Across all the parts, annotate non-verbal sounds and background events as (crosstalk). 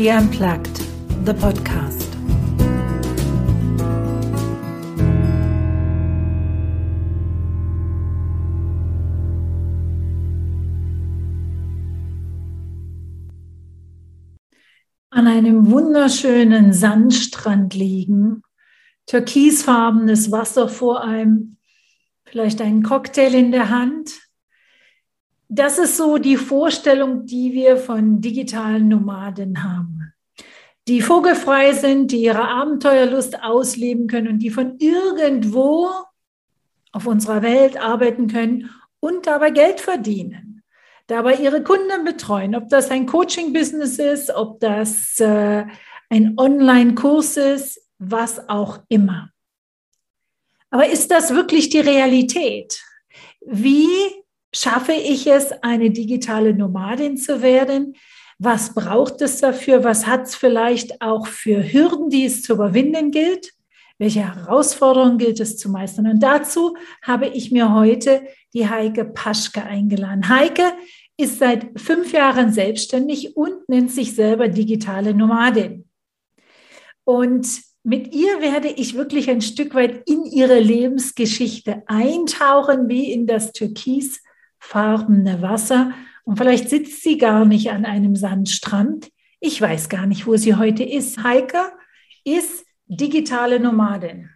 Turkey Unplugged, the podcast. An einem wunderschönen Sandstrand liegen, türkisfarbenes Wasser vor einem, vielleicht einen Cocktail in der Hand, das ist so die Vorstellung, die wir von digitalen Nomaden haben. Die vogelfrei sind, die ihre Abenteuerlust ausleben können und die von irgendwo auf unserer Welt arbeiten können und dabei Geld verdienen, dabei ihre Kunden betreuen, ob das ein Coaching-Business ist, ob das äh, ein Online-Kurs ist, was auch immer. Aber ist das wirklich die Realität? Wie Schaffe ich es, eine digitale Nomadin zu werden? Was braucht es dafür? Was hat es vielleicht auch für Hürden, die es zu überwinden gilt? Welche Herausforderungen gilt es zu meistern? Und dazu habe ich mir heute die Heike Paschke eingeladen. Heike ist seit fünf Jahren selbstständig und nennt sich selber digitale Nomadin. Und mit ihr werde ich wirklich ein Stück weit in ihre Lebensgeschichte eintauchen, wie in das Türkis farbene Wasser und vielleicht sitzt sie gar nicht an einem Sandstrand. Ich weiß gar nicht, wo sie heute ist. Heike ist digitale Nomadin.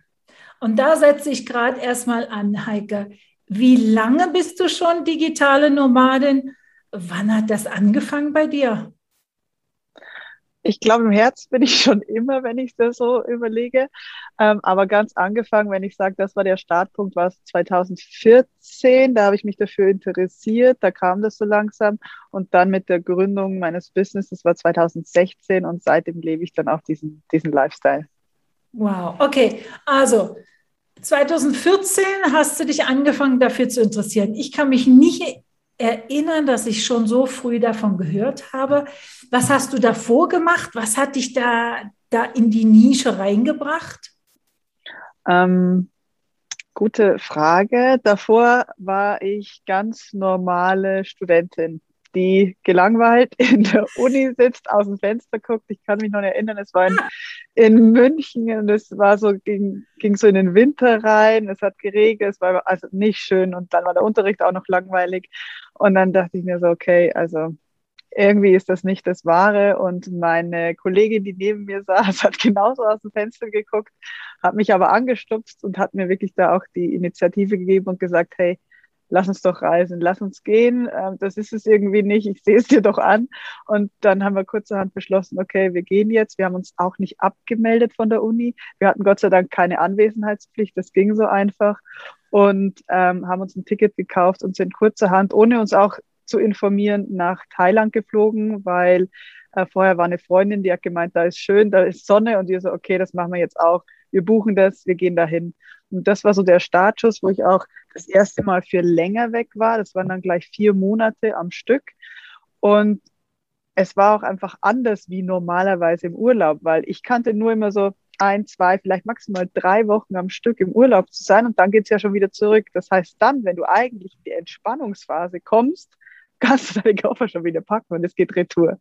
Und da setze ich gerade erstmal an, Heike. Wie lange bist du schon digitale Nomadin? Wann hat das angefangen bei dir? ich glaube, im Herz bin ich schon immer, wenn ich das so überlege. Ähm, aber ganz angefangen, wenn ich sage, das war der Startpunkt, war es 2014. Da habe ich mich dafür interessiert. Da kam das so langsam. Und dann mit der Gründung meines Businesses war 2016. Und seitdem lebe ich dann auch diesen, diesen Lifestyle. Wow. Okay. Also 2014 hast du dich angefangen, dafür zu interessieren. Ich kann mich nicht erinnern, dass ich schon so früh davon gehört habe. Was hast du davor gemacht? Was hat dich da, da in die Nische reingebracht? Ähm, gute Frage. Davor war ich ganz normale Studentin die gelangweilt (laughs) in der Uni sitzt, aus dem Fenster guckt. Ich kann mich noch erinnern, es war in, in München und es war so, ging, ging so in den Winter rein, es hat geregnet, es war also nicht schön und dann war der Unterricht auch noch langweilig. Und dann dachte ich mir so, okay, also irgendwie ist das nicht das Wahre. Und meine Kollegin, die neben mir saß, (laughs) hat genauso aus dem Fenster geguckt, hat mich aber angestupst und hat mir wirklich da auch die Initiative gegeben und gesagt, hey, lass uns doch reisen, lass uns gehen. Ähm, das ist es irgendwie nicht, ich sehe es dir doch an. Und dann haben wir kurzerhand beschlossen, okay, wir gehen jetzt. Wir haben uns auch nicht abgemeldet von der Uni. Wir hatten Gott sei Dank keine Anwesenheitspflicht, das ging so einfach. Und ähm, haben uns ein Ticket gekauft und sind kurzerhand, ohne uns auch zu informieren, nach Thailand geflogen, weil äh, vorher war eine Freundin, die hat gemeint, da ist schön, da ist Sonne und wir so, okay, das machen wir jetzt auch. Wir buchen das, wir gehen dahin. Und das war so der Startschuss, wo ich auch das erste Mal für länger weg war. Das waren dann gleich vier Monate am Stück. Und es war auch einfach anders wie normalerweise im Urlaub, weil ich kannte nur immer so ein, zwei, vielleicht maximal drei Wochen am Stück im Urlaub zu sein und dann geht's ja schon wieder zurück. Das heißt, dann, wenn du eigentlich in die Entspannungsphase kommst, kannst du deine Koffer schon wieder packen und es geht retour.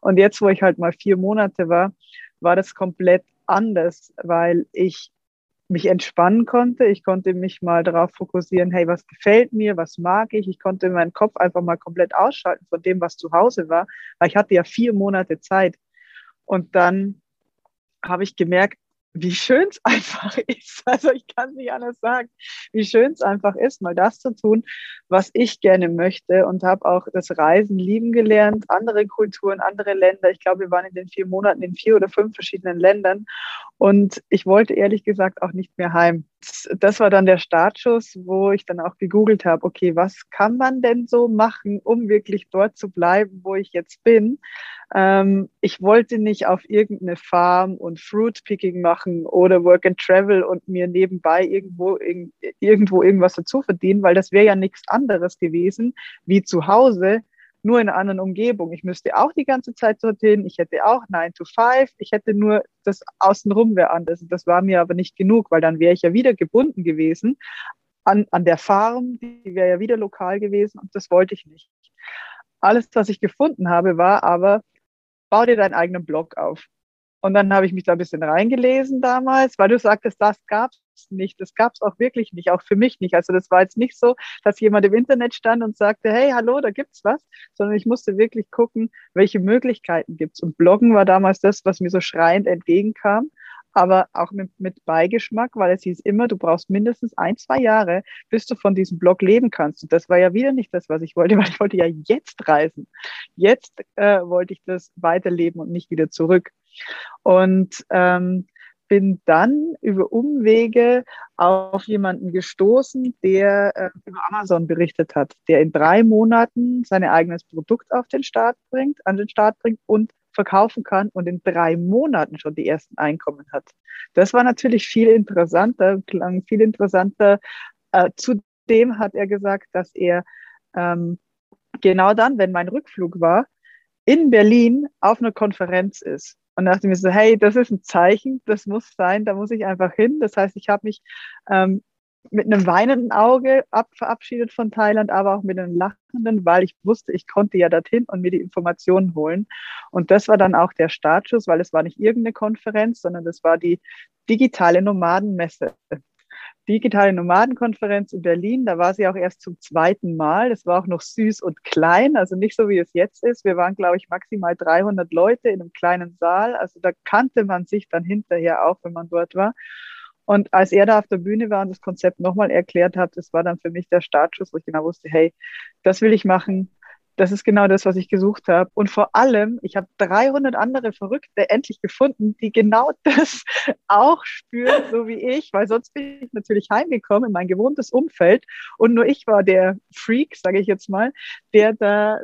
Und jetzt, wo ich halt mal vier Monate war, war das komplett anders, weil ich mich entspannen konnte. Ich konnte mich mal darauf fokussieren, hey, was gefällt mir, was mag ich. Ich konnte meinen Kopf einfach mal komplett ausschalten von dem, was zu Hause war, weil ich hatte ja vier Monate Zeit. Und dann habe ich gemerkt, wie schön es (laughs) einfach ist. Also ich kann nicht anders sagen, wie schön es einfach ist, mal das zu tun, was ich gerne möchte und habe auch das Reisen lieben gelernt, andere Kulturen, andere Länder. Ich glaube, wir waren in den vier Monaten in vier oder fünf verschiedenen Ländern und ich wollte ehrlich gesagt auch nicht mehr heim. Das war dann der Startschuss, wo ich dann auch gegoogelt habe, okay, was kann man denn so machen, um wirklich dort zu bleiben, wo ich jetzt bin? Ähm, ich wollte nicht auf irgendeine Farm und Fruit Picking machen oder Work and Travel und mir nebenbei irgendwo, irg irgendwo irgendwas dazu verdienen, weil das wäre ja nichts anderes gewesen wie zu Hause, nur in einer anderen Umgebung. Ich müsste auch die ganze Zeit dorthin. Ich hätte auch 9 to 5. Ich hätte nur das Außenrum wäre anders. Das war mir aber nicht genug, weil dann wäre ich ja wieder gebunden gewesen an, an der Farm. Die wäre ja wieder lokal gewesen und das wollte ich nicht. Alles, was ich gefunden habe, war aber bau dir deinen eigenen Blog auf. Und dann habe ich mich da ein bisschen reingelesen damals, weil du sagtest, das gab es nicht. Das gab es auch wirklich nicht, auch für mich nicht. Also das war jetzt nicht so, dass jemand im Internet stand und sagte, hey, hallo, da gibt's was, sondern ich musste wirklich gucken, welche Möglichkeiten gibt's. Und Bloggen war damals das, was mir so schreiend entgegenkam aber auch mit, mit Beigeschmack, weil es hieß immer, du brauchst mindestens ein, zwei Jahre, bis du von diesem Blog leben kannst. Und das war ja wieder nicht das, was ich wollte, (laughs) weil ich wollte ja jetzt reisen. Jetzt äh, wollte ich das weiterleben und nicht wieder zurück. Und ähm, bin dann über Umwege auf jemanden gestoßen, der äh, über Amazon berichtet hat, der in drei Monaten sein eigenes Produkt auf den Start bringt, an den Start bringt und verkaufen kann und in drei Monaten schon die ersten Einkommen hat. Das war natürlich viel interessanter, klang viel interessanter. Äh, zudem hat er gesagt, dass er ähm, genau dann, wenn mein Rückflug war, in Berlin auf einer Konferenz ist. Und dachte mir so, hey, das ist ein Zeichen, das muss sein, da muss ich einfach hin. Das heißt, ich habe mich ähm, mit einem weinenden Auge ab, verabschiedet von Thailand, aber auch mit einem lachenden, weil ich wusste, ich konnte ja dorthin und mir die Informationen holen. Und das war dann auch der Startschuss, weil es war nicht irgendeine Konferenz, sondern das war die digitale Nomadenmesse. Digitale Nomadenkonferenz in Berlin, da war sie auch erst zum zweiten Mal. Das war auch noch süß und klein, also nicht so wie es jetzt ist. Wir waren, glaube ich, maximal 300 Leute in einem kleinen Saal. Also da kannte man sich dann hinterher auch, wenn man dort war. Und als er da auf der Bühne war und das Konzept nochmal erklärt hat, das war dann für mich der Startschuss, wo ich genau wusste, hey, das will ich machen. Das ist genau das, was ich gesucht habe. Und vor allem, ich habe 300 andere Verrückte endlich gefunden, die genau (laughs) das auch spüren, so wie ich, weil sonst bin ich natürlich heimgekommen in mein gewohntes Umfeld und nur ich war der Freak, sage ich jetzt mal, der da,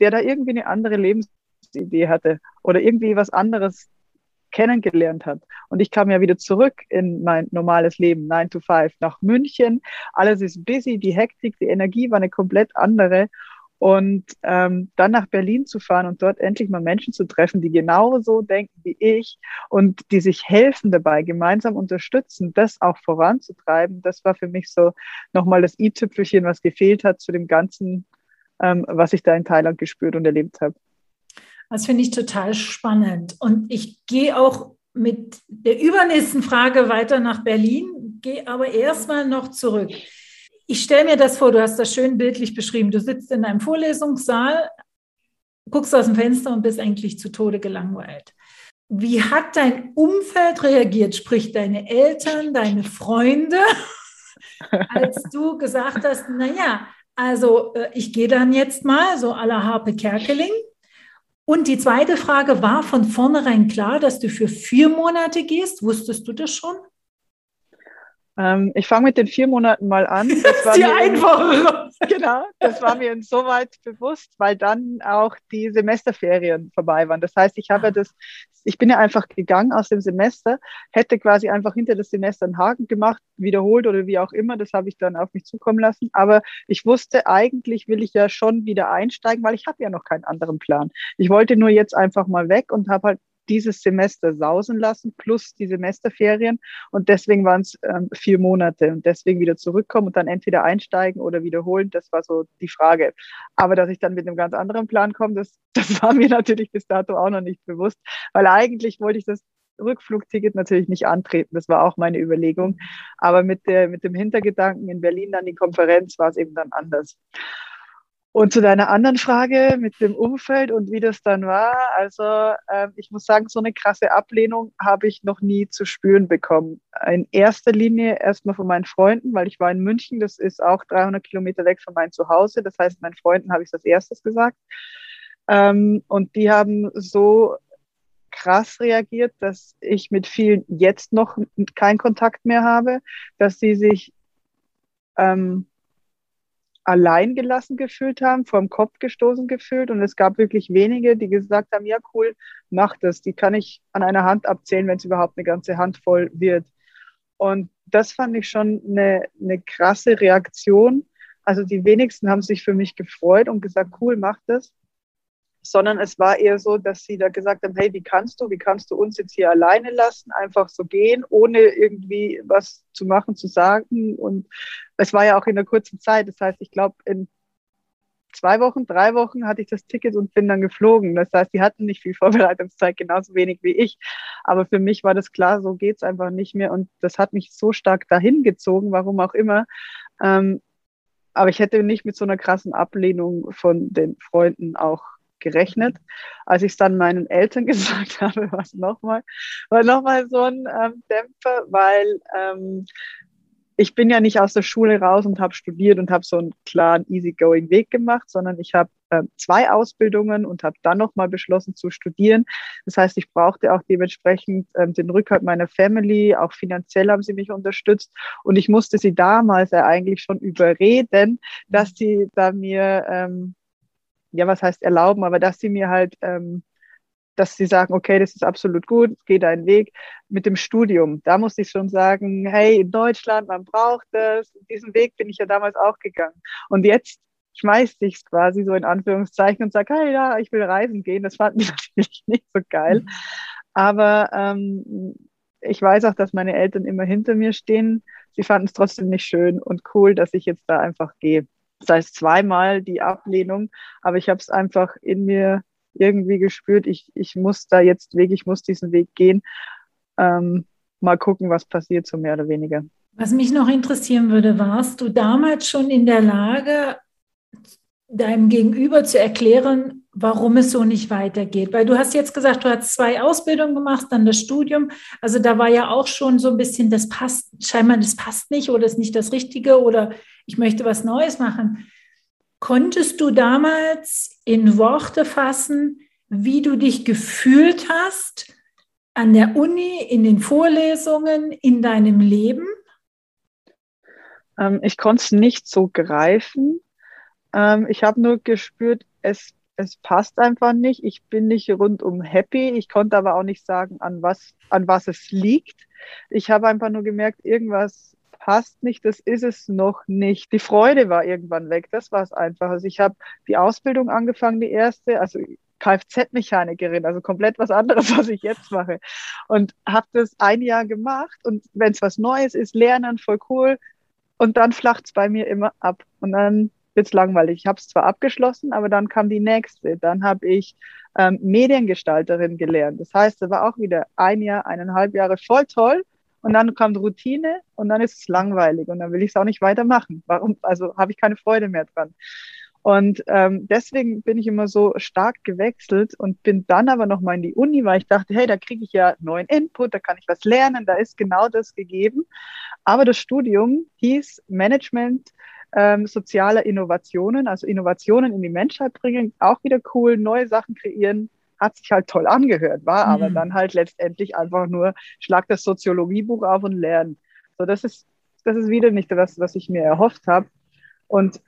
der da irgendwie eine andere Lebensidee hatte oder irgendwie was anderes kennengelernt hat. Und ich kam ja wieder zurück in mein normales Leben, 9 to 5, nach München. Alles ist busy, die Hektik, die Energie war eine komplett andere. Und ähm, dann nach Berlin zu fahren und dort endlich mal Menschen zu treffen, die genauso denken wie ich und die sich helfen dabei, gemeinsam unterstützen, das auch voranzutreiben, das war für mich so nochmal das i-Tüpfelchen, was gefehlt hat zu dem Ganzen, ähm, was ich da in Thailand gespürt und erlebt habe. Das finde ich total spannend. Und ich gehe auch mit der übernächsten Frage weiter nach Berlin, gehe aber erstmal noch zurück. Ich stelle mir das vor, du hast das schön bildlich beschrieben. Du sitzt in einem Vorlesungssaal, guckst aus dem Fenster und bist eigentlich zu Tode gelangweilt. Wie hat dein Umfeld reagiert, sprich deine Eltern, deine Freunde, (laughs) als du gesagt hast, naja, also äh, ich gehe dann jetzt mal, so à la Harpe Kerkeling, und die zweite Frage, war von vornherein klar, dass du für vier Monate gehst? Wusstest du das schon? Ähm, ich fange mit den vier Monaten mal an. (laughs) Das war die einfachere. Genau, das war mir insoweit bewusst, weil dann auch die Semesterferien vorbei waren. Das heißt, ich habe das, ich bin ja einfach gegangen aus dem Semester, hätte quasi einfach hinter das Semester einen Haken gemacht, wiederholt oder wie auch immer. Das habe ich dann auf mich zukommen lassen. Aber ich wusste, eigentlich will ich ja schon wieder einsteigen, weil ich habe ja noch keinen anderen Plan. Ich wollte nur jetzt einfach mal weg und habe halt dieses Semester sausen lassen, plus die Semesterferien. Und deswegen waren es ähm, vier Monate und deswegen wieder zurückkommen und dann entweder einsteigen oder wiederholen. Das war so die Frage. Aber dass ich dann mit einem ganz anderen Plan komme, das, (laughs) das war mir natürlich bis dato auch noch nicht bewusst, weil eigentlich wollte ich das Rückflugticket natürlich nicht antreten. Das war auch meine Überlegung. Aber mit, der, mit dem Hintergedanken in Berlin dann die Konferenz war es eben dann anders. Und zu deiner anderen Frage mit dem Umfeld und wie das dann war, also äh, ich muss sagen, so eine krasse Ablehnung habe ich noch nie zu spüren bekommen. In erster Linie erstmal von meinen Freunden, weil ich war in München, das ist auch 300 Kilometer weg von meinem Zuhause. Das heißt, meinen Freunden habe ich das erstes gesagt. Ähm, und die haben so krass reagiert, dass ich mit vielen jetzt noch keinen Kontakt mehr habe, dass sie sich ähm, allein gelassen gefühlt haben, vom Kopf gestoßen gefühlt. Und es gab wirklich wenige, die gesagt haben, ja cool, mach das. Die kann ich an einer Hand abzählen, wenn es überhaupt eine ganze Hand voll wird. Und das fand ich schon eine, eine krasse Reaktion. Also die wenigsten haben sich für mich gefreut und gesagt, cool, mach das sondern es war eher so, dass sie da gesagt haben, hey, wie kannst du, wie kannst du uns jetzt hier alleine lassen, einfach so gehen, ohne irgendwie was zu machen, zu sagen. Und es war ja auch in einer kurzen Zeit. Das heißt, ich glaube, in zwei Wochen, drei Wochen hatte ich das Ticket und bin dann geflogen. Das heißt, die hatten nicht viel Vorbereitungszeit, genauso wenig wie ich. Aber für mich war das klar, so geht's einfach nicht mehr. Und das hat mich so stark dahin gezogen, warum auch immer. Ähm, aber ich hätte nicht mit so einer krassen Ablehnung von den Freunden auch gerechnet. Als ich es dann meinen Eltern (laughs) gesagt habe, war es nochmal, war nochmal so ein ähm, Dämpfer, weil ähm, ich bin ja nicht aus der Schule raus und habe studiert und habe so einen klaren, easygoing Weg gemacht, sondern ich habe äh, zwei Ausbildungen und habe dann nochmal beschlossen zu studieren. Das heißt, ich brauchte auch dementsprechend ähm, den Rückhalt meiner Family, auch finanziell haben sie mich unterstützt und ich musste sie damals ja eigentlich schon überreden, dass sie da mir, ähm, ja, was heißt erlauben, aber dass sie mir halt ähm, dass sie sagen, okay, das ist absolut gut, geh deinen Weg. Mit dem Studium, da musste ich schon sagen, hey, in Deutschland, man braucht das. Diesen Weg bin ich ja damals auch gegangen. Und jetzt schmeißt ich es quasi so in Anführungszeichen und sage, hey, ja, ich will reisen gehen. Das fanden die (laughs) natürlich nicht so geil. Aber ähm, ich weiß auch, dass meine Eltern immer hinter mir stehen. Sie fanden es trotzdem nicht schön und cool, dass ich jetzt da einfach gehe. Das heißt zweimal die Ablehnung, aber ich habe es einfach in mir irgendwie gespürt, ich, ich muss da jetzt weg, ich muss diesen Weg gehen. Ähm, mal gucken, was passiert, so mehr oder weniger. Was mich noch interessieren würde, warst du damals schon in der Lage, deinem Gegenüber zu erklären, warum es so nicht weitergeht? Weil du hast jetzt gesagt, du hast zwei Ausbildungen gemacht, dann das Studium. Also da war ja auch schon so ein bisschen, das passt, scheinbar, das passt nicht oder ist nicht das Richtige oder ich möchte was Neues machen. Konntest du damals in Worte fassen, wie du dich gefühlt hast an der Uni, in den Vorlesungen, in deinem Leben? Ähm, ich konnte es nicht so greifen. Ähm, ich habe nur gespürt, es, es passt einfach nicht. Ich bin nicht rundum happy. Ich konnte aber auch nicht sagen, an was, an was es liegt. Ich habe einfach nur gemerkt, irgendwas passt nicht, das ist es noch nicht. Die Freude war irgendwann weg, das war es einfach. Also ich habe die Ausbildung angefangen, die erste, also Kfz-Mechanikerin, also komplett was anderes, (laughs) was ich jetzt mache. Und habe das ein Jahr gemacht und wenn es was Neues ist, lernen, voll cool. Und dann flacht es bei mir immer ab und dann wird es langweilig. Ich habe es zwar abgeschlossen, aber dann kam die nächste. Dann habe ich ähm, Mediengestalterin gelernt. Das heißt, es war auch wieder ein Jahr, eineinhalb Jahre voll toll. Und dann kommt Routine und dann ist es langweilig und dann will ich es auch nicht weitermachen. Warum? Also habe ich keine Freude mehr dran. Und ähm, deswegen bin ich immer so stark gewechselt und bin dann aber nochmal in die Uni, weil ich dachte, hey, da kriege ich ja neuen Input, da kann ich was lernen, da ist genau das gegeben. Aber das Studium hieß Management ähm, sozialer Innovationen, also Innovationen in die Menschheit bringen, auch wieder cool, neue Sachen kreieren, hat sich halt toll angehört, war mhm. aber dann halt letztendlich einfach nur, schlag das Soziologiebuch auf und lernen. So, das ist, das ist wieder nicht das, was ich mir erhofft habe. Und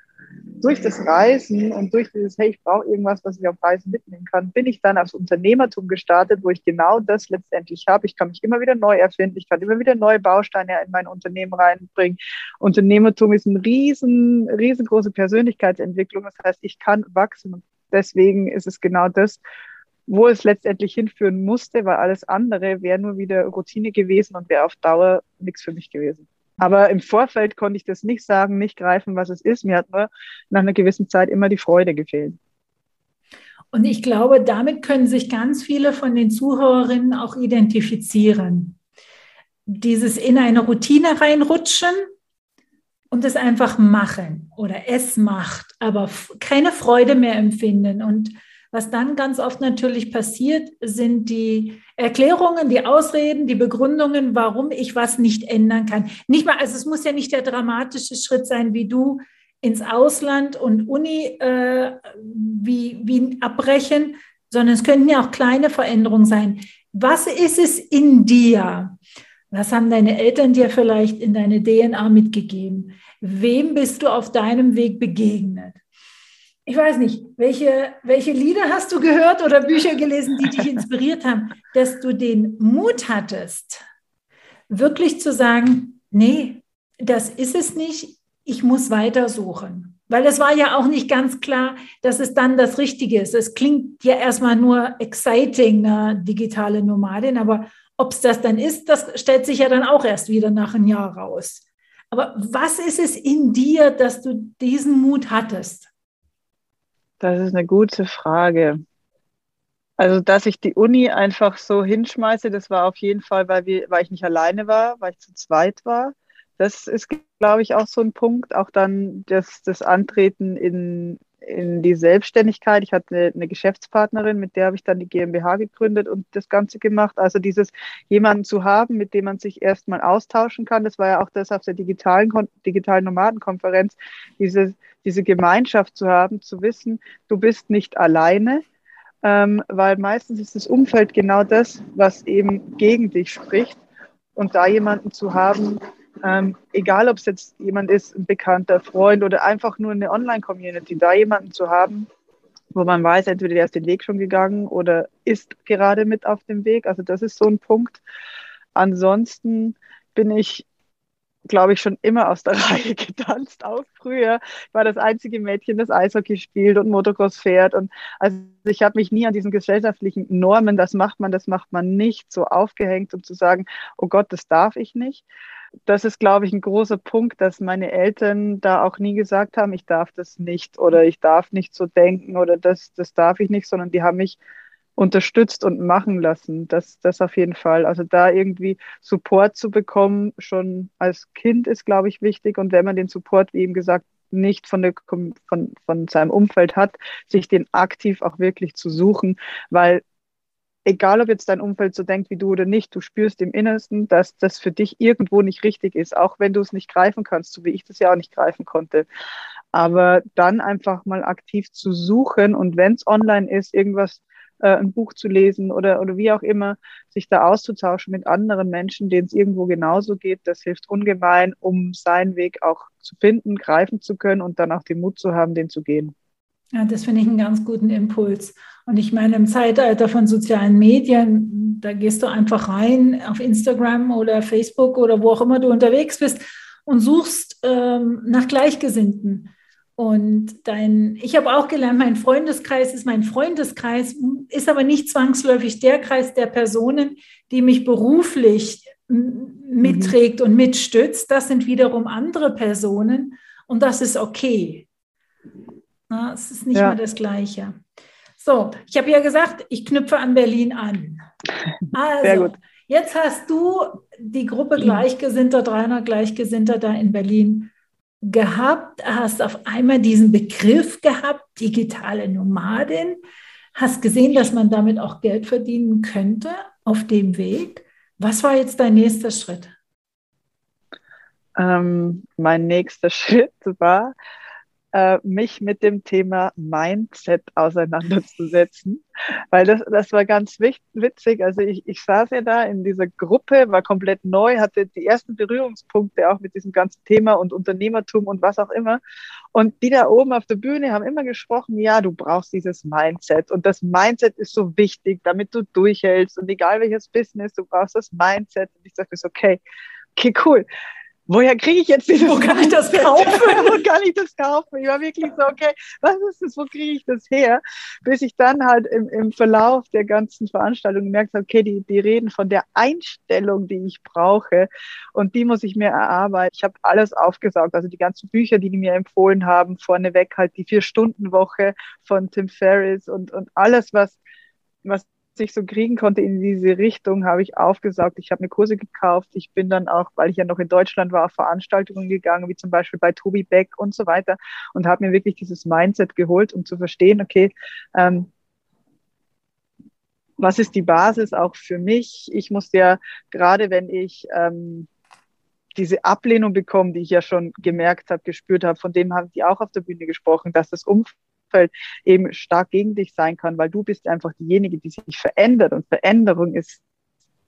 durch das Reisen und durch dieses, hey, ich brauche irgendwas, was ich auf Reisen mitnehmen kann, bin ich dann aufs Unternehmertum gestartet, wo ich genau das letztendlich habe. Ich kann mich immer wieder neu erfinden, ich kann immer wieder neue Bausteine in mein Unternehmen reinbringen. Unternehmertum ist eine riesen, riesengroße Persönlichkeitsentwicklung. Das heißt, ich kann wachsen deswegen ist es genau das, wo es letztendlich hinführen musste, weil alles andere wäre nur wieder Routine gewesen und wäre auf Dauer nichts für mich gewesen. Aber im Vorfeld konnte ich das nicht sagen, nicht greifen, was es ist. Mir hat nur nach einer gewissen Zeit immer die Freude gefehlt. Und ich glaube, damit können sich ganz viele von den Zuhörerinnen auch identifizieren. Dieses in eine Routine reinrutschen und es einfach machen oder es macht, aber keine Freude mehr empfinden und was dann ganz oft natürlich passiert, sind die Erklärungen, die Ausreden, die Begründungen, warum ich was nicht ändern kann. Nicht mal, also es muss ja nicht der dramatische Schritt sein, wie du ins Ausland und Uni äh, wie, wie abbrechen, sondern es könnten ja auch kleine Veränderungen sein. Was ist es in dir? Was haben deine Eltern dir vielleicht in deine DNA mitgegeben? Wem bist du auf deinem Weg begegnet? Ich weiß nicht, welche, welche Lieder hast du gehört oder Bücher gelesen, die dich inspiriert haben, dass du den Mut hattest, wirklich zu sagen, nee, das ist es nicht, ich muss weitersuchen. Weil es war ja auch nicht ganz klar, dass es dann das Richtige ist. Es klingt ja erstmal nur exciting, eine digitale Nomadin, aber ob es das dann ist, das stellt sich ja dann auch erst wieder nach einem Jahr raus. Aber was ist es in dir, dass du diesen Mut hattest? Das ist eine gute Frage. Also, dass ich die Uni einfach so hinschmeiße, das war auf jeden Fall, weil, wir, weil ich nicht alleine war, weil ich zu zweit war. Das ist, glaube ich, auch so ein Punkt. Auch dann das, das Antreten in, in die Selbstständigkeit. Ich hatte eine, eine Geschäftspartnerin, mit der habe ich dann die GmbH gegründet und das Ganze gemacht. Also dieses jemanden zu haben, mit dem man sich erstmal austauschen kann. Das war ja auch das auf der digitalen, digitalen Nomadenkonferenz, diese, diese Gemeinschaft zu haben, zu wissen, du bist nicht alleine. Ähm, weil meistens ist das Umfeld genau das, was eben gegen dich spricht. Und da jemanden zu haben, ähm, egal, ob es jetzt jemand ist, ein bekannter Freund oder einfach nur eine Online-Community, da jemanden zu haben, wo man weiß, entweder der ist den Weg schon gegangen oder ist gerade mit auf dem Weg. Also das ist so ein Punkt. Ansonsten bin ich glaube ich, schon immer aus der (laughs) Reihe getanzt, auch früher. Ich war das einzige Mädchen, das Eishockey spielt und Motocross fährt. Und also ich habe mich nie an diesen gesellschaftlichen Normen, das macht man, das macht man nicht, so aufgehängt, um zu sagen, oh Gott, das darf ich nicht das ist, glaube ich, ein großer Punkt, dass meine Eltern da auch nie gesagt haben, ich darf das nicht oder ich darf nicht so denken oder das, das darf ich nicht, sondern die haben mich unterstützt und machen lassen. Das, das auf jeden Fall. Also da irgendwie Support zu bekommen, schon als Kind ist, glaube ich, wichtig. Und wenn man den Support, wie eben gesagt, nicht von, der, von, von seinem Umfeld hat, sich den aktiv auch wirklich zu suchen, weil egal ob jetzt dein Umfeld so denkt wie du oder nicht, du spürst im Innersten, dass das für dich irgendwo nicht richtig ist, auch wenn du es nicht greifen kannst, so wie ich das ja auch nicht greifen konnte. Aber dann einfach mal aktiv zu suchen und wenn es online ist, irgendwas, äh, ein Buch zu lesen oder, oder wie auch immer, sich da auszutauschen mit anderen Menschen, denen es irgendwo genauso geht, das hilft ungemein, um seinen Weg auch zu finden, greifen zu können und dann auch den Mut zu haben, den zu gehen. Ja, das finde ich einen ganz guten Impuls. Und ich meine, im Zeitalter von sozialen Medien, da gehst du einfach rein auf Instagram oder Facebook oder wo auch immer du unterwegs bist und suchst ähm, nach Gleichgesinnten. Und dein, ich habe auch gelernt, mein Freundeskreis ist mein Freundeskreis, ist aber nicht zwangsläufig der Kreis der Personen, die mich beruflich mitträgt mhm. und mitstützt. Das sind wiederum andere Personen und das ist okay. Na, es ist nicht ja. mehr das Gleiche. So, ich habe ja gesagt, ich knüpfe an Berlin an. (laughs) Also, Sehr gut. Jetzt hast du die Gruppe mhm. Gleichgesinnter, 300 Gleichgesinnter da in Berlin gehabt, hast auf einmal diesen Begriff gehabt, digitale Nomadin, hast gesehen, dass man damit auch Geld verdienen könnte auf dem Weg. Was war jetzt dein nächster Schritt? Ähm, mein nächster (laughs) Schritt war, äh, mich mit dem Thema Mindset auseinanderzusetzen, weil das, das war ganz witzig. Also ich, ich saß ja da in dieser Gruppe, war komplett neu, hatte die ersten Berührungspunkte auch mit diesem ganzen Thema und Unternehmertum und was auch immer. Und die da oben auf der Bühne haben immer gesprochen, ja, du brauchst dieses Mindset und das Mindset ist so wichtig, damit du durchhältst und egal welches Business, du brauchst das Mindset. Und ich dachte, okay, okay, cool woher kriege ich jetzt dieses Wo kann ich das (laughs) kaufen? Wo kann ich das kaufen? Ich war wirklich so, okay, was ist das, wo kriege ich das her? Bis ich dann halt im, im Verlauf der ganzen Veranstaltung gemerkt habe, okay, die, die reden von der Einstellung, die ich brauche und die muss ich mir erarbeiten. Ich habe alles aufgesaugt, also die ganzen Bücher, die die mir empfohlen haben, vorneweg halt die Vier-Stunden-Woche von Tim Ferriss und, und alles, was was ich so kriegen konnte in diese Richtung, habe ich aufgesaugt. Ich habe mir Kurse gekauft. Ich bin dann auch, weil ich ja noch in Deutschland war, auf Veranstaltungen gegangen, wie zum Beispiel bei Tobi Beck und so weiter und habe mir wirklich dieses Mindset geholt, um zu verstehen, okay, ähm, was ist die Basis auch für mich? Ich muss ja, gerade wenn ich ähm, diese Ablehnung bekomme, die ich ja schon gemerkt habe, gespürt habe, von dem haben die auch auf der Bühne gesprochen, dass das Umfeld Umfeld eben stark gegen dich sein kann, weil du bist einfach diejenige, die sich verändert und Veränderung ist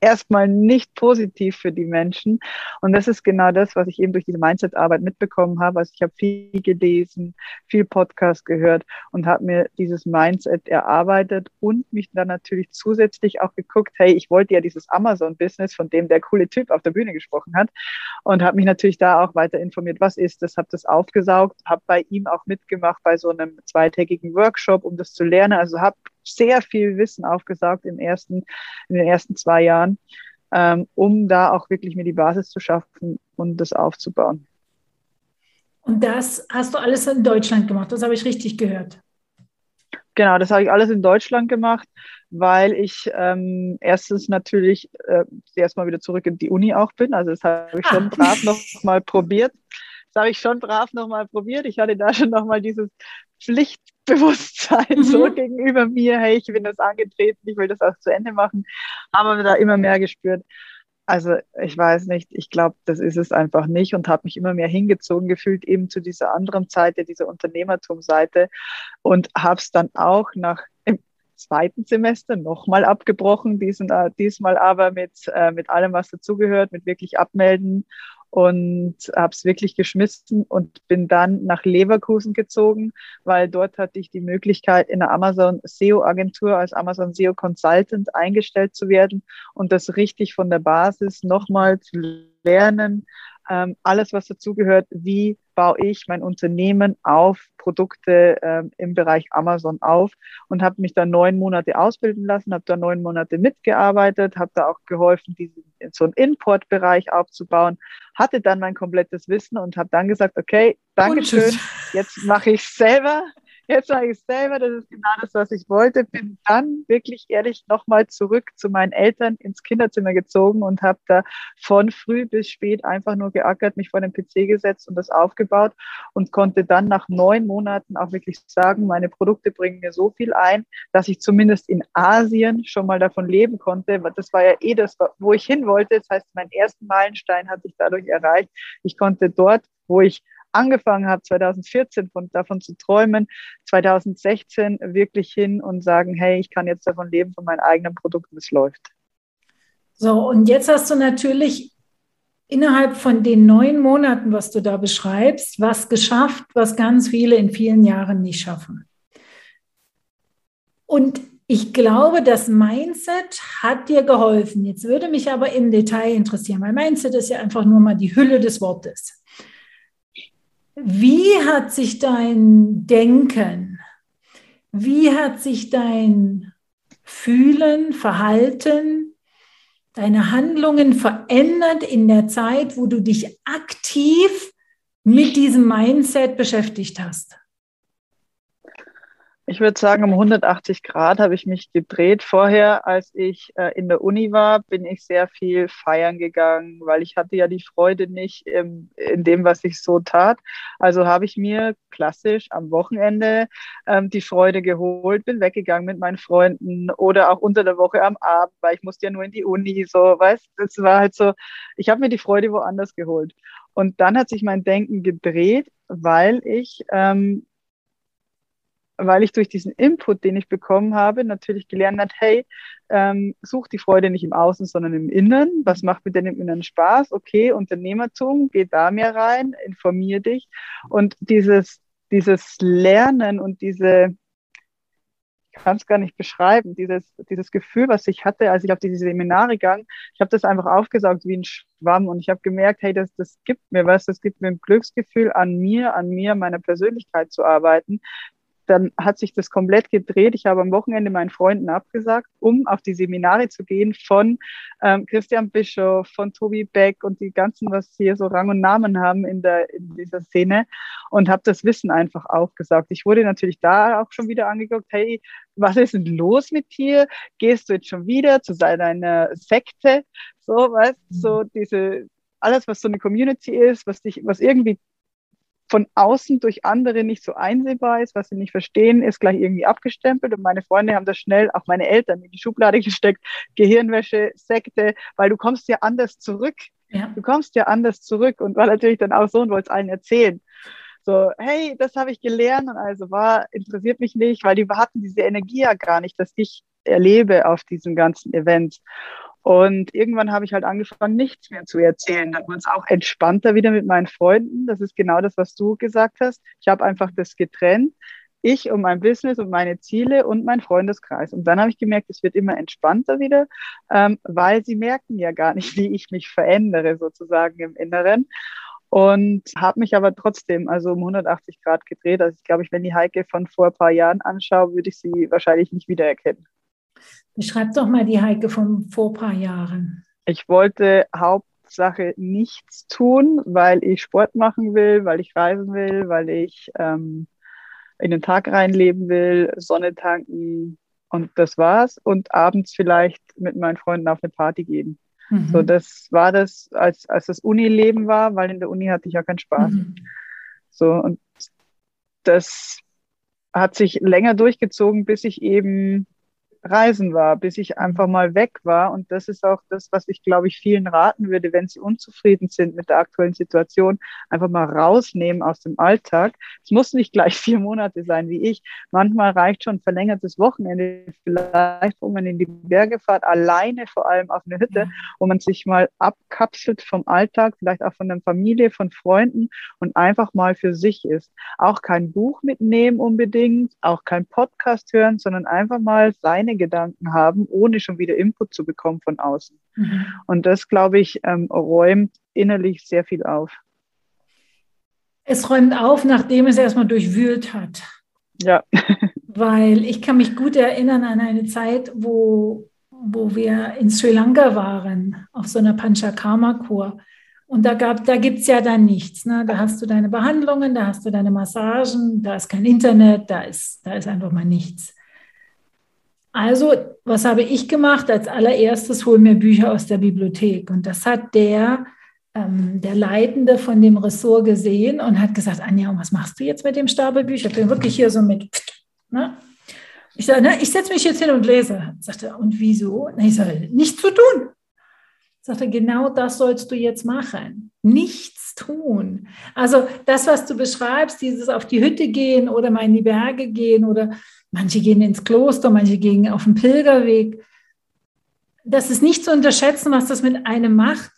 erstmal nicht positiv für die Menschen. Und das ist genau das, was ich eben durch diese Mindset-Arbeit mitbekommen habe. Also ich habe viel gelesen, viel Podcast gehört und habe mir dieses Mindset erarbeitet und mich dann natürlich zusätzlich auch geguckt, hey, ich wollte ja dieses Amazon-Business, von dem der coole Typ auf der Bühne gesprochen hat und habe mich natürlich da auch weiter informiert, was ist das, habe das aufgesaugt, habe bei ihm auch mitgemacht bei so einem zweitägigen Workshop, um das zu lernen. Also habe sehr viel Wissen aufgesaugt im ersten, in den ersten zwei Jahren, ähm, um da auch wirklich mir die Basis zu schaffen und das aufzubauen. Und das hast du alles in Deutschland gemacht, das habe ich richtig gehört. Genau, das habe ich alles in Deutschland gemacht, weil ich ähm, erstens natürlich äh, erstmal wieder zurück in die Uni auch bin. Also das habe ich schon ah. brav noch (laughs) mal probiert. Das habe ich schon brav noch mal probiert. Ich hatte da schon noch mal dieses Pflichtbewusstsein mhm. so gegenüber mir. Hey, ich bin das angetreten, ich will das auch zu Ende machen. Aber da immer mehr gespürt. Also ich weiß nicht, ich glaube, das ist es einfach nicht und habe mich immer mehr hingezogen gefühlt eben zu dieser anderen Seite, dieser Unternehmertumseite und habe es dann auch nach im zweiten Semester nochmal abgebrochen, diesen, äh, diesmal aber mit, äh, mit allem, was dazugehört, mit wirklich abmelden und habe es wirklich geschmissen und bin dann nach Leverkusen gezogen, weil dort hatte ich die Möglichkeit, in der Amazon SEO-Agentur als Amazon SEO Consultant eingestellt zu werden und das richtig von der Basis nochmal zu lernen, ähm, alles, was dazugehört, wie baue ich mein Unternehmen auf Produkte ähm, im Bereich Amazon auf und habe mich da neun Monate ausbilden lassen, habe da neun Monate mitgearbeitet, habe da auch geholfen, diesen so einen Importbereich aufzubauen, hatte dann mein komplettes Wissen und habe dann gesagt, okay, danke schön, jetzt mache ich selber Jetzt sage ich selber, das ist genau das, was ich wollte. Bin dann wirklich ehrlich nochmal zurück zu meinen Eltern ins Kinderzimmer gezogen und habe da von früh bis spät einfach nur geackert, mich vor den PC gesetzt und das aufgebaut und konnte dann nach neun Monaten auch wirklich sagen, meine Produkte bringen mir so viel ein, dass ich zumindest in Asien schon mal davon leben konnte. Das war ja eh das, wo ich hin wollte. Das heißt, meinen ersten Meilenstein hatte ich dadurch erreicht. Ich konnte dort, wo ich angefangen habe, 2014 von, davon zu träumen, 2016 wirklich hin und sagen, hey, ich kann jetzt davon leben, von meinen eigenen Produkten, es läuft. So, und jetzt hast du natürlich innerhalb von den neun Monaten, was du da beschreibst, was geschafft, was ganz viele in vielen Jahren nicht schaffen. Und ich glaube, das Mindset hat dir geholfen. Jetzt würde mich aber im Detail interessieren, weil Mindset ist ja einfach nur mal die Hülle des Wortes. Wie hat sich dein Denken, wie hat sich dein Fühlen, Verhalten, deine Handlungen verändert in der Zeit, wo du dich aktiv mit diesem Mindset beschäftigt hast? Ich würde sagen, um 180 Grad habe ich mich gedreht. Vorher, als ich äh, in der Uni war, bin ich sehr viel feiern gegangen, weil ich hatte ja die Freude nicht im, in dem, was ich so tat. Also habe ich mir klassisch am Wochenende ähm, die Freude geholt, bin weggegangen mit meinen Freunden oder auch unter der Woche am Abend, weil ich musste ja nur in die Uni. So, weißt, das war halt so. Ich habe mir die Freude woanders geholt. Und dann hat sich mein Denken gedreht, weil ich ähm, weil ich durch diesen Input, den ich bekommen habe, natürlich gelernt habe, hey, ähm, such die Freude nicht im Außen, sondern im Innen. Was macht mir denn im Inneren Spaß? Okay, Unternehmertum, geh da mehr rein, informier dich. Und dieses, dieses Lernen und diese, ich kann es gar nicht beschreiben, dieses, dieses Gefühl, was ich hatte, als ich auf diese Seminare ging, ich habe das einfach aufgesaugt wie ein Schwamm und ich habe gemerkt, hey, das, das gibt mir was, das gibt mir ein Glücksgefühl, an mir, an mir, meiner Persönlichkeit zu arbeiten, dann hat sich das komplett gedreht. Ich habe am Wochenende meinen Freunden abgesagt, um auf die Seminare zu gehen von ähm, Christian Bischof, von Tobi Beck und die ganzen, was hier so Rang und Namen haben in, der, in dieser Szene und habe das Wissen einfach aufgesagt. Ich wurde natürlich da auch schon wieder angeguckt, hey, was ist denn los mit dir? Gehst du jetzt schon wieder zu deiner Sekte? So, weißt so diese, alles, was so eine Community ist, was dich, was irgendwie von außen durch andere nicht so einsehbar ist, was sie nicht verstehen, ist gleich irgendwie abgestempelt. Und meine Freunde haben das schnell, auch meine Eltern, in die Schublade (laughs) gesteckt. Gehirnwäsche, Sekte, weil du kommst ja anders zurück. Ja. Du kommst ja anders zurück und war natürlich dann auch so und wollte es allen erzählen. So, hey, das habe ich gelernt und also war, interessiert mich nicht, weil die hatten diese Energie ja gar nicht, dass ich erlebe auf diesen ganzen Events. Und irgendwann habe ich halt angefangen, nichts mehr zu erzählen. Dann wurde es auch entspannter wieder mit meinen Freunden. Das ist genau das, was du gesagt hast. Ich habe einfach das getrennt. Ich und mein Business und meine Ziele und mein Freundeskreis. Und dann habe ich gemerkt, es wird immer entspannter wieder, ähm, weil sie merken ja gar nicht, (laughs) wie ich mich verändere sozusagen im Inneren. Und habe mich aber trotzdem also um 180 Grad gedreht. Also ich glaube, ich, wenn die Heike von vor ein paar Jahren anschaue, würde ich sie wahrscheinlich nicht wiedererkennen. Beschreib doch mal die Heike von vor ein paar Jahren. Ich wollte Hauptsache nichts tun, weil ich Sport machen will, weil ich reisen will, weil ich ähm, in den Tag reinleben will, Sonne tanken und das war's. Und abends vielleicht mit meinen Freunden auf eine Party gehen. Mhm. So, das war das, als, als das Unileben war, weil in der Uni hatte ich ja keinen Spaß. Mhm. So, und das hat sich länger durchgezogen, bis ich eben reisen war, bis ich einfach mal weg war. Und das ist auch das, was ich, glaube ich, vielen raten würde, wenn sie unzufrieden sind mit der aktuellen Situation, einfach mal rausnehmen aus dem Alltag. Es muss nicht gleich (laughs) vier Monate sein wie ich. Manchmal reicht schon ein verlängertes Wochenende vielleicht, wo man in die Berge fährt, alleine vor allem auf eine Hütte, wo man sich mal abkapselt vom Alltag, vielleicht auch von der Familie, von Freunden und einfach mal für sich ist. Auch kein Buch mitnehmen unbedingt, auch kein Podcast hören, sondern einfach mal seine eigene Gedanken haben, ohne schon wieder Input zu bekommen von außen. Mhm. Und das, glaube ich, ähm, räumt innerlich sehr viel auf. Es räumt auf, nachdem es erstmal durchwühlt hat. Ja. (laughs) Weil ich kann mich gut erinnern an eine Zeit, wo, wo wir in Sri Lanka waren, auf so einer Panchakarma-Kur. Und da, da gibt es ja dann nichts. Ne? Da hast du deine Behandlungen, da hast du deine Massagen, da ist kein Internet, da ist, da ist einfach mal nichts. Also, was habe ich gemacht? Als allererstes hol mir Bücher aus der Bibliothek. Und das hat der, ähm, der Leitende von dem Ressort gesehen und hat gesagt, Anja, was machst du jetzt mit dem Stapel Bücher? Ich bin wirklich hier so mit, ne? Ich sage, ne, ich setze mich jetzt hin und lese. Sagte er, und wieso? ich sage, nichts zu tun. Sagte, genau das sollst du jetzt machen. Nichts tun. Also das, was du beschreibst, dieses auf die Hütte gehen oder mal in die Berge gehen oder Manche gehen ins Kloster, manche gehen auf den Pilgerweg. Das ist nicht zu unterschätzen, was das mit einem macht,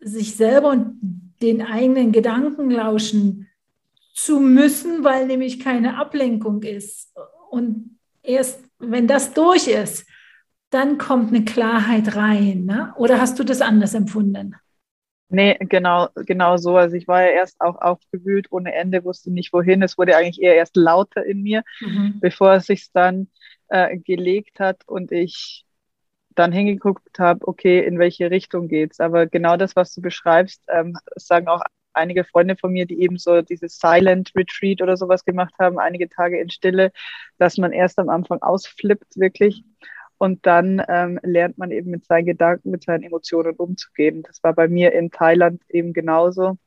sich selber und den eigenen Gedanken lauschen zu müssen, weil nämlich keine Ablenkung ist. Und erst wenn das durch ist, dann kommt eine Klarheit rein. Ne? Oder hast du das anders empfunden? Nee, genau, genau so. Also ich war ja erst auch aufgewühlt ohne Ende, wusste nicht wohin. Es wurde eigentlich eher erst lauter in mir, mhm. bevor es sich dann äh, gelegt hat und ich dann hingeguckt habe, okay, in welche Richtung geht's. Aber genau das, was du beschreibst, ähm, sagen auch einige Freunde von mir, die eben so dieses Silent Retreat oder sowas gemacht haben, einige Tage in Stille, dass man erst am Anfang ausflippt wirklich und dann ähm, lernt man eben mit seinen Gedanken, mit seinen Emotionen umzugehen. Das war bei mir in Thailand eben genauso.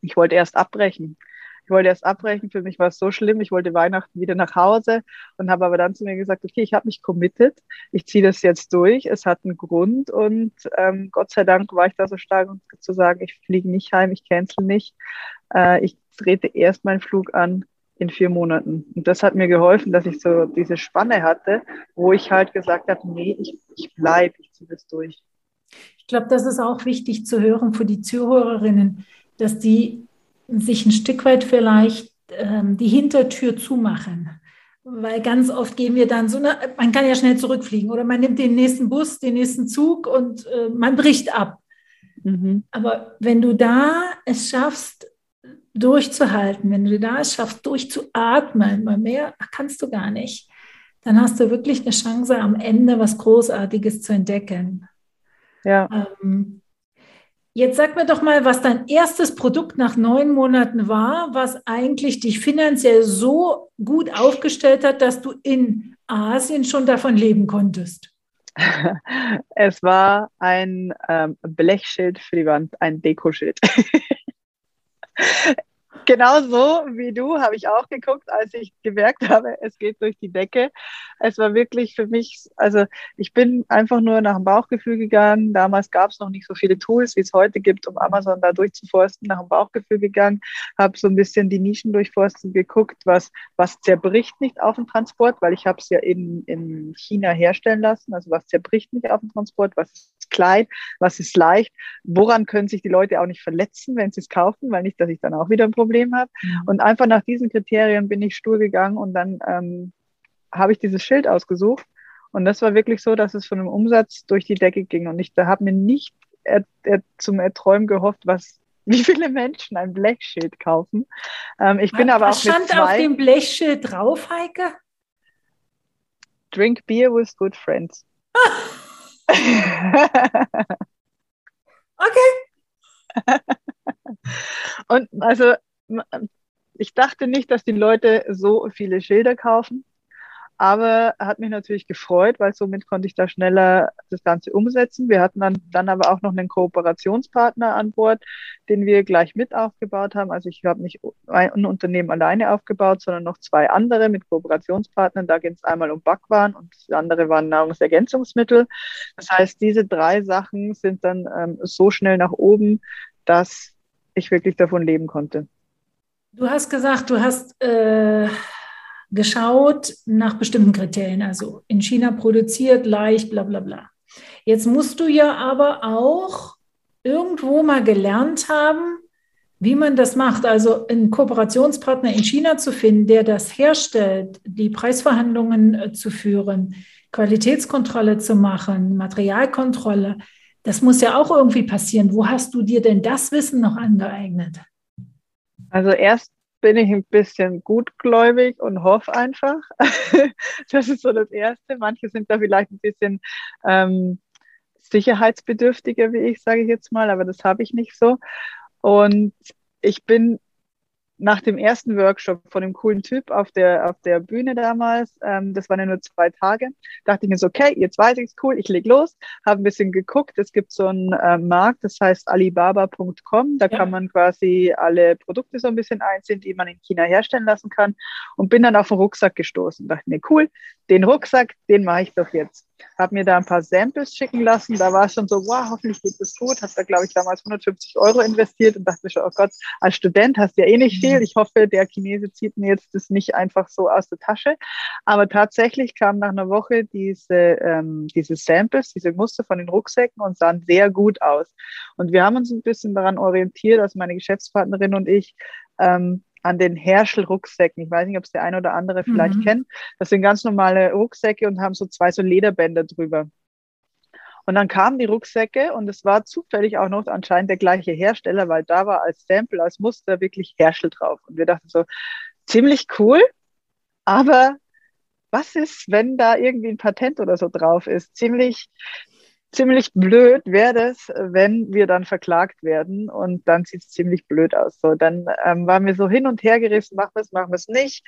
Ich wollte erst abbrechen. Ich wollte erst abbrechen. Für mich war es so schlimm. Ich wollte Weihnachten wieder nach Hause und habe aber dann zu mir gesagt, okay, ich habe mich committed. Ich ziehe das jetzt durch. Es hat einen Grund und ähm, Gott sei Dank war ich da so stark, um zu sagen, ich fliege nicht heim, ich cancel nicht. Äh, ich trete erst meinen Flug an in vier Monaten. Und das hat mir geholfen, dass ich so diese Spanne hatte, wo ich halt gesagt habe, nee, ich, ich bleibe, ich ziehe das durch. Ich glaube, das ist auch wichtig zu hören für die Zuhörerinnen, dass die sich ein Stück weit vielleicht ähm, die Hintertür zumachen. Weil ganz oft gehen wir dann so, na, man kann ja schnell zurückfliegen oder man nimmt den nächsten Bus, den nächsten Zug und äh, man bricht ab. Mhm. Aber wenn du da es schaffst, durchzuhalten, wenn du da es schaffst, durchzuatmen, weil mehr kannst du gar nicht, dann hast du wirklich eine Chance, am Ende was Großartiges zu entdecken. Ja. Ähm, jetzt sag mir doch mal, was dein erstes Produkt nach neun Monaten war, was eigentlich dich finanziell so gut aufgestellt hat, dass du in Asien schon davon leben konntest. (laughs) Es war ein ähm, Blechschild für die Wand, ein Dekoschild. (laughs) (laughs) genau so wie du habe ich auch geguckt, als ich gemerkt habe, es geht durch die Decke. Es war wirklich für mich, also ich bin einfach nur nach dem Bauchgefühl gegangen. Damals gab es noch nicht so viele Tools, wie es heute gibt, um Amazon da durchzuforsten. Nach dem Bauchgefühl gegangen, habe so ein bisschen die Nischen durchforsten, geguckt, was, was zerbricht nicht auf dem Transport, weil ich habe es ja in, in China herstellen lassen. Also was zerbricht nicht auf dem Transport, was ist klein, was ist leicht, woran können sich die Leute auch nicht verletzen, wenn sie es kaufen, weil nicht, dass ich dann auch wieder ein Problem habe. Mhm. Und einfach nach diesen Kriterien bin ich stur gegangen und dann ähm, habe ich dieses Schild ausgesucht. Und das war wirklich so, dass es von einem Umsatz durch die Decke ging. Und ich da habe mir nicht er, er, zum Erträumen gehofft, was (laughs) wie viele Menschen ein Blechschild kaufen. Ähm, ich bin was, aber auch was stand zwei, auf dem Blechschild drauf, Heike? Drink beer with good friends. Okay. Und also ich dachte nicht, dass die Leute so viele Schilder kaufen. Aber hat mich natürlich gefreut, weil somit konnte ich da schneller das Ganze umsetzen. Wir hatten dann, dann aber auch noch einen Kooperationspartner an Bord, den wir gleich mit aufgebaut haben. Also ich habe nicht ein Unternehmen alleine aufgebaut, sondern noch zwei andere mit Kooperationspartnern. Da ging es einmal um Backwaren und das andere waren Nahrungsergänzungsmittel. Das heißt, diese drei Sachen sind dann ähm, so schnell nach oben, dass ich wirklich davon leben konnte. Du hast gesagt, du hast äh geschaut nach bestimmten Kriterien, also in China produziert, leicht, bla bla bla. Jetzt musst du ja aber auch irgendwo mal gelernt haben, wie man das macht. Also einen Kooperationspartner in China zu finden, der das herstellt, die Preisverhandlungen äh, zu führen, Qualitätskontrolle zu machen, Materialkontrolle, das muss ja auch irgendwie passieren. Wo hast du dir denn das Wissen noch angeeignet? Also erst bin ich ein bisschen gutgläubig und hoffe einfach. (laughs) das ist so das Erste. Manche sind da vielleicht ein bisschen ähm, sicherheitsbedürftiger, wie ich, sage ich jetzt mal, aber das habe ich nicht so. Und ich bin nach dem ersten Workshop von dem coolen Typ auf der, auf der Bühne damals, ähm, das waren ja nur zwei Tage, dachte ich mir so, okay, jetzt weiß ich es, cool, ich leg los, habe ein bisschen geguckt, es gibt so einen äh, Markt, das heißt alibaba.com, da ja. kann man quasi alle Produkte so ein bisschen einsehen, die man in China herstellen lassen kann und bin dann auf den Rucksack gestoßen, dachte mir, cool, den Rucksack, den mache ich doch jetzt habe mir da ein paar Samples schicken lassen. Da war es schon so, wow, hoffentlich geht es gut. Habe da, glaube ich, damals 150 Euro investiert und dachte schon, oh Gott, als Student hast du ja eh nicht viel. Ich hoffe, der Chinese zieht mir jetzt das nicht einfach so aus der Tasche. Aber tatsächlich kam nach einer Woche diese, ähm, diese Samples, diese Muster von den Rucksäcken und sahen sehr gut aus. Und wir haben uns ein bisschen daran orientiert, also meine Geschäftspartnerin und ich, ähm, an den Herschel-Rucksäcken. Ich weiß nicht, ob es der eine oder andere vielleicht mhm. kennt. Das sind ganz normale Rucksäcke und haben so zwei so Lederbänder drüber. Und dann kamen die Rucksäcke und es war zufällig auch noch anscheinend der gleiche Hersteller, weil da war als Sample, als Muster wirklich Herschel drauf. Und wir dachten so, ziemlich cool, aber was ist, wenn da irgendwie ein Patent oder so drauf ist? Ziemlich, ziemlich blöd wäre das, wenn wir dann verklagt werden und dann sieht es ziemlich blöd aus. So, dann ähm, waren wir so hin und her gerissen, machen wir es, machen wir es nicht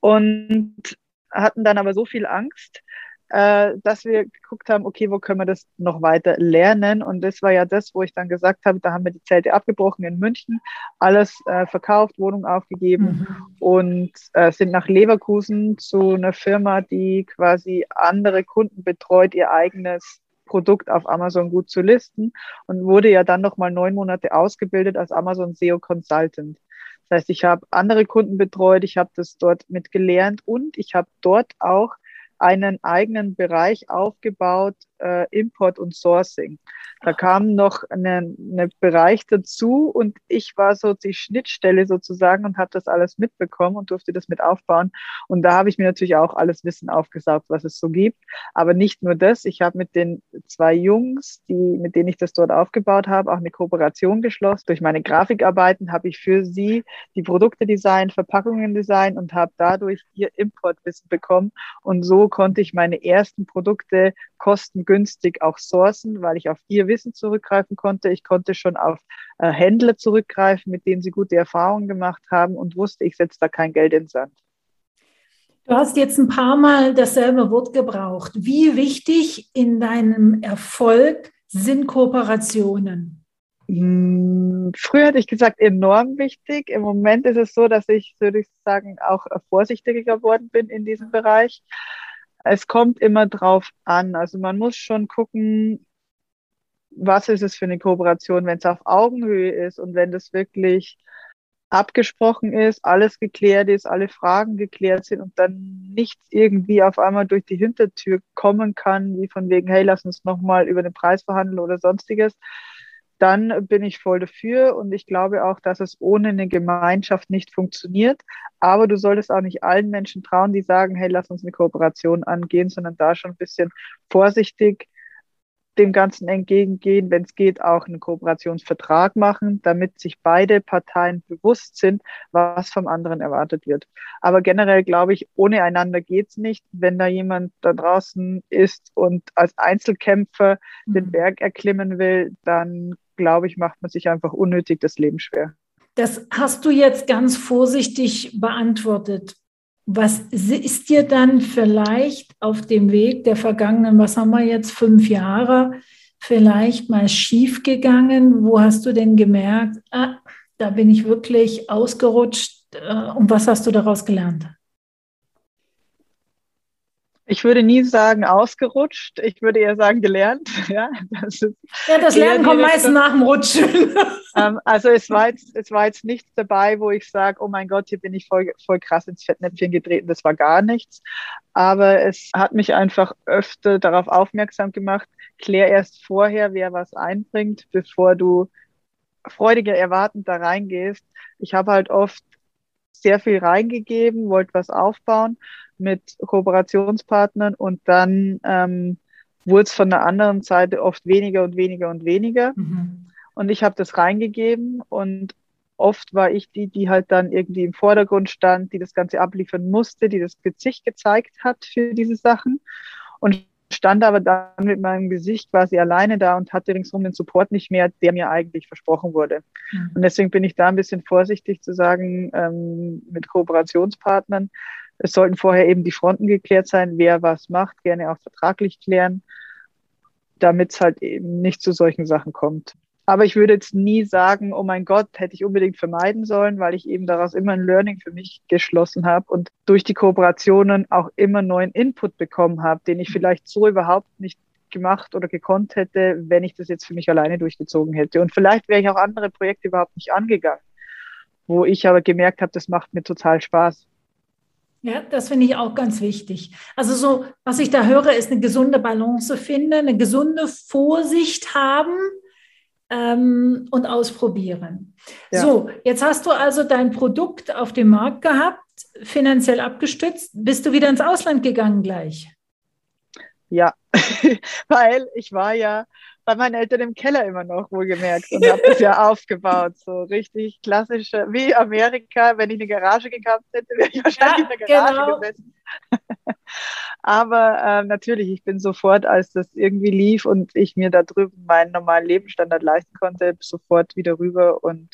und hatten dann aber so viel Angst, äh, dass wir geguckt haben, okay, wo können wir das noch weiter lernen? Und das war ja das, wo ich dann gesagt habe, da haben wir die Zelte abgebrochen in München, alles äh, verkauft, Wohnung aufgegeben mhm. und äh, sind nach Leverkusen zu einer Firma, die quasi andere Kunden betreut, ihr eigenes Produkt auf Amazon gut zu listen und wurde ja dann noch mal neun Monate ausgebildet als Amazon SEO Consultant. Das heißt, ich habe andere Kunden betreut, ich habe das dort mitgelernt und ich habe dort auch einen eigenen Bereich aufgebaut, äh, Import und Sourcing. Da kam noch ein Bereich dazu und ich war so die Schnittstelle sozusagen und habe das alles mitbekommen und durfte das mit aufbauen. Und da habe ich mir natürlich auch alles Wissen aufgesaugt, was es so gibt. Aber nicht nur das, ich habe mit den zwei Jungs, die, mit denen ich das dort aufgebaut habe, auch eine Kooperation geschlossen. Durch meine Grafikarbeiten habe ich für sie die Produkte design, Verpackungen design und habe dadurch ihr Importwissen bekommen. Und so konnte ich meine ersten Produkte kostengünstig auch sourcen, weil ich auf ihr Wissen zurückgreifen konnte. Ich konnte schon auf äh, Händler zurückgreifen, mit denen sie gute Erfahrungen gemacht haben und wusste, ich setze da kein Geld ins Sand. Du hast jetzt ein paar Mal dasselbe Wort gebraucht. Wie wichtig in deinem Erfolg sind Kooperationen? Hm, früher hätte ich gesagt, enorm wichtig. Im Moment ist es so, dass ich, würde ich sagen, auch vorsichtiger geworden bin in diesem Bereich es kommt immer drauf an. Also man muss schon gucken, was ist es für eine Kooperation, wenn es auf Augenhöhe ist und wenn das wirklich abgesprochen ist, alles geklärt ist, alle Fragen geklärt sind und dann nichts irgendwie auf einmal durch die Hintertür kommen kann, wie von wegen, hey, lass uns nochmal über den Preis verhandeln oder sonstiges, dann bin ich voll dafür und ich glaube auch, dass es ohne eine Gemeinschaft nicht funktioniert. Aber du solltest auch nicht allen Menschen trauen, die sagen, hey, lass uns eine Kooperation angehen, sondern da schon ein bisschen vorsichtig dem Ganzen entgegengehen, wenn es geht, auch einen Kooperationsvertrag machen, damit sich beide Parteien bewusst sind, was vom anderen erwartet wird. Aber generell glaube ich, ohne einander geht's nicht. Wenn da jemand da draußen ist und als Einzelkämpfer mhm. den Berg erklimmen will, dann glaube ich, macht man sich einfach unnötig das Leben schwer. Das hast du jetzt ganz vorsichtig beantwortet. Was ist dir dann vielleicht auf dem Weg der vergangenen, was haben wir jetzt, fünf Jahre, vielleicht mal schief gegangen? Wo hast du denn gemerkt, ah, da bin ich wirklich ausgerutscht? Äh, und was hast du daraus gelernt? Ich würde nie sagen ausgerutscht, ich würde eher sagen gelernt. (laughs) Ja, das, ist ja, das Lernen kommt meist nach dem Rutschen. (laughs) Ähm, also es war, jetzt, es war jetzt nichts dabei, wo ich sage, oh mein Gott, hier bin ich voll, voll krass ins Fettnäpfchen getreten. Das war gar nichts. Aber es hat mich einfach öfter darauf aufmerksam gemacht, klär erst vorher, wer was einbringt, bevor du freudiger erwartend da reingehst. Ich habe halt oft sehr viel reingegeben, wollte was aufbauen mit Kooperationspartnern und dann ähm, wurde es von der anderen Seite oft weniger und weniger und weniger. Mhm. Und ich habe das reingegeben und oft war ich die, die halt dann irgendwie im Vordergrund stand, die das Ganze abliefern musste, die das Gesicht gezeigt hat für diese Sachen und stand aber dann mit meinem Gesicht quasi alleine da und hatte ringsum den Support nicht mehr, der mir eigentlich versprochen wurde. Mhm. Und deswegen bin ich da ein bisschen vorsichtig zu sagen, ähm, mit Kooperationspartnern, es sollten vorher eben die Fronten geklärt sein, wer was macht, gerne auch vertraglich klären, damit es halt eben nicht zu solchen Sachen kommt. Aber ich würde jetzt nie sagen, oh mein Gott, hätte ich unbedingt vermeiden sollen, weil ich eben daraus immer ein Learning für mich geschlossen habe und durch die Kooperationen auch immer neuen Input bekommen habe, den ich vielleicht so überhaupt nicht gemacht oder gekonnt hätte, wenn ich das jetzt für mich alleine durchgezogen hätte. Und vielleicht wäre ich auch andere Projekte überhaupt nicht angegangen, wo ich aber gemerkt habe, das macht mir total Spaß. Ja, das finde ich auch ganz wichtig. Also so, was ich da höre, ist eine gesunde Balance finden, eine gesunde Vorsicht haben ähm, und ausprobieren. Ja. So, jetzt hast du also dein Produkt auf dem Markt gehabt, finanziell abgestützt. Bist du wieder ins Ausland gegangen gleich? Ja, (laughs) weil ich war ja bei meinen Eltern im Keller immer noch, wohlgemerkt, und habe das ja (laughs) aufgebaut. So richtig klassische, wie Amerika, wenn ich eine Garage gehabt hätte, wäre ich wahrscheinlich ja, in der Garage genau. gesessen. (laughs) Aber äh, natürlich, ich bin sofort, als das irgendwie lief und ich mir da drüben meinen normalen Lebensstandard leisten konnte, sofort wieder rüber und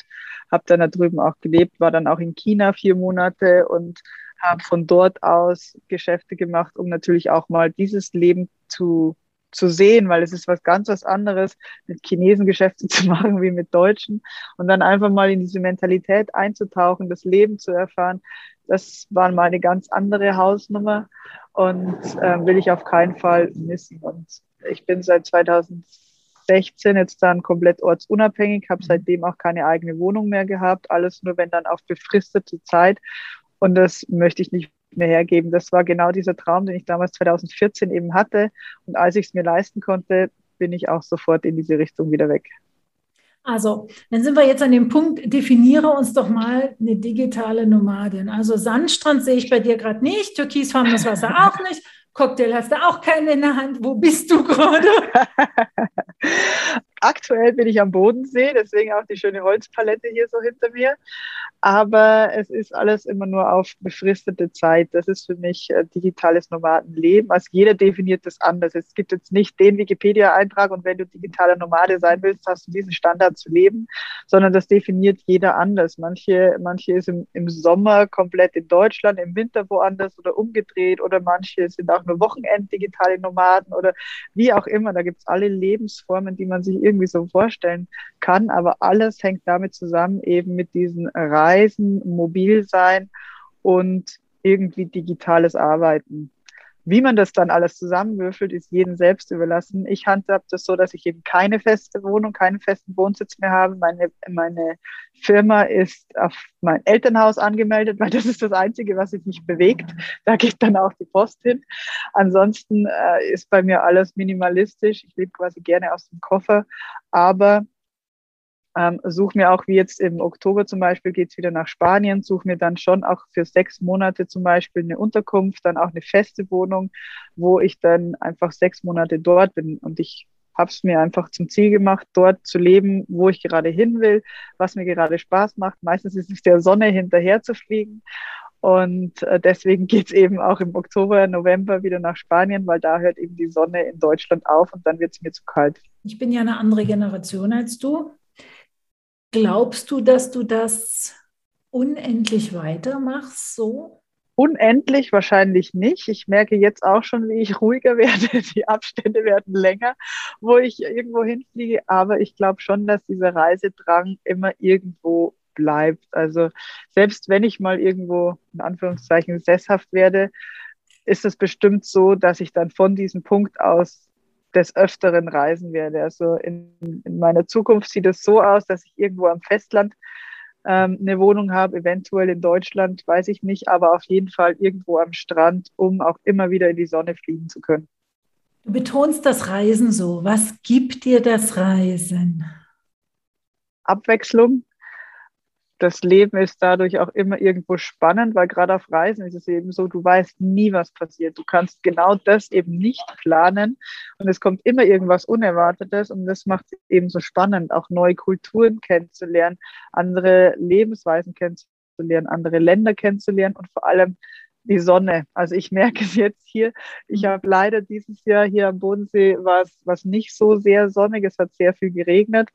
habe dann da drüben auch gelebt, war dann auch in China vier Monate und habe von dort aus Geschäfte gemacht, um natürlich auch mal dieses Leben zu zu sehen, weil es ist was ganz was anderes, mit Chinesen Geschäfte (laughs) zu machen wie mit Deutschen und dann einfach mal in diese Mentalität einzutauchen, das Leben zu erfahren. Das war mal eine ganz andere Hausnummer und äh, will ich auf keinen Fall missen. Und ich bin seit 2016 jetzt dann komplett ortsunabhängig, habe seitdem auch keine eigene Wohnung mehr gehabt, alles nur wenn dann auf befristete Zeit. Und das möchte ich nicht mehr hergeben. Das war genau dieser Traum, den ich damals 2014 eben hatte. Und als ich es mir leisten konnte, bin ich auch sofort in diese Richtung wieder weg. Also, dann sind wir jetzt an dem Punkt, definiere uns doch mal eine digitale Nomadin. Also Sandstrand sehe ich bei dir gerade nicht, türkisfarbenes Wasser (laughs) auch nicht, Cocktail hast du auch keinen in der Hand. Wo bist du gerade? (laughs) Aktuell bin ich am Bodensee, deswegen auch die schöne Holzpalette hier so hinter mir. Aber es ist alles immer nur auf befristete Zeit. Das ist für mich äh, digitales Nomadenleben. Also jeder definiert das anders. Es gibt jetzt nicht den Wikipedia-Eintrag und wenn du digitaler Nomade sein willst, hast du diesen Standard zu leben, sondern das definiert jeder anders. Manche, manche ist im, im Sommer komplett in Deutschland, im Winter woanders oder umgedreht oder manche sind auch nur Wochenend digitale Nomaden oder wie auch immer. Da gibt es alle Lebensformen, die man sich irgendwie so vorstellen kann, aber alles hängt damit zusammen, eben mit diesen Reisen, mobil sein und irgendwie digitales Arbeiten. Wie man das dann alles zusammenwürfelt, ist jedem selbst überlassen. Ich handhabe das so, dass ich eben keine feste Wohnung, keinen festen Wohnsitz mehr habe. Meine, meine Firma ist auf mein Elternhaus angemeldet, weil das ist das Einzige, was sich nicht bewegt. Da geht dann auch die Post hin. Ansonsten äh, ist bei mir alles minimalistisch. Ich lebe quasi gerne aus dem Koffer, aber ähm, suche mir auch, wie jetzt im Oktober zum Beispiel, geht's wieder nach Spanien, suche mir dann schon auch für sechs Monate zum Beispiel eine Unterkunft, dann auch eine feste Wohnung, wo ich dann einfach sechs Monate dort bin. Und ich habe es mir einfach zum Ziel gemacht, dort zu leben, wo ich gerade hin will, was mir gerade Spaß macht. Meistens ist es der Sonne hinterher zu fliegen. Und äh, deswegen geht's eben auch im Oktober, November wieder nach Spanien, weil da hört eben die Sonne in Deutschland auf und dann wird's mir zu kalt. Ich bin ja eine andere Generation als du. Glaubst du, dass du das unendlich weitermachst so? Unendlich wahrscheinlich nicht. Ich merke jetzt auch schon, wie ich ruhiger (laughs) werde. Die Abstände werden länger, wo ich irgendwo hinfliege. Aber ich glaube schon, dass dieser Reisedrang immer irgendwo bleibt. Also selbst wenn ich mal irgendwo in Anführungszeichen sesshaft werde, ist es bestimmt so, dass ich dann von diesem Punkt aus des Öfteren reisen werde. Also in, in meiner Zukunft sieht es so aus, dass ich irgendwo am Festland ähm, eine Wohnung habe, eventuell in Deutschland, weiß ich nicht, aber auf jeden Fall irgendwo am Strand, um auch immer wieder in die Sonne fliegen zu können. Du betonst das Reisen so. Was gibt dir das Reisen? Abwechslung, das Leben ist dadurch auch immer irgendwo spannend, weil gerade auf Reisen ist es eben so, du weißt nie, was passiert. Du kannst genau das eben nicht planen und es kommt immer irgendwas Unerwartetes und das macht es eben so spannend, auch neue Kulturen kennenzulernen, andere Lebensweisen kennenzulernen, andere Länder kennenzulernen und vor allem die Sonne. Also ich merke es jetzt hier. Ich habe leider dieses Jahr hier am Bodensee was, was nicht so sehr sonnig. Es hat sehr viel geregnet.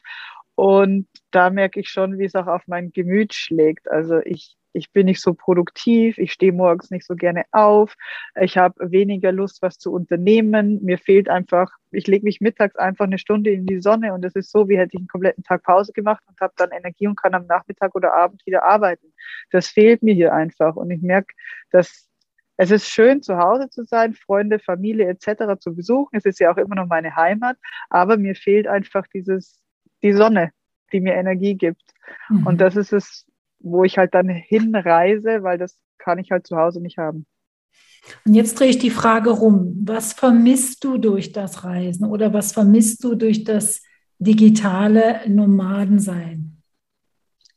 Und da merke ich schon, wie es auch auf mein Gemüt schlägt. Also ich, ich bin nicht so produktiv, ich stehe morgens nicht so gerne auf, ich habe weniger Lust, was zu unternehmen. Mir fehlt einfach, ich lege mich mittags einfach eine Stunde in die Sonne und es ist so, wie hätte ich einen kompletten Tag Pause gemacht und habe dann Energie und kann am Nachmittag oder Abend wieder arbeiten. Das fehlt mir hier einfach. Und ich merke, dass es ist schön, zu Hause zu sein, Freunde, Familie etc. zu besuchen. Es ist ja auch immer noch meine Heimat, aber mir fehlt einfach dieses die Sonne, die mir Energie gibt. Mhm. Und das ist es, wo ich halt dann hinreise, weil das kann ich halt zu Hause nicht haben. Und jetzt drehe ich die Frage rum. Was vermisst du durch das Reisen oder was vermisst du durch das digitale Nomadensein?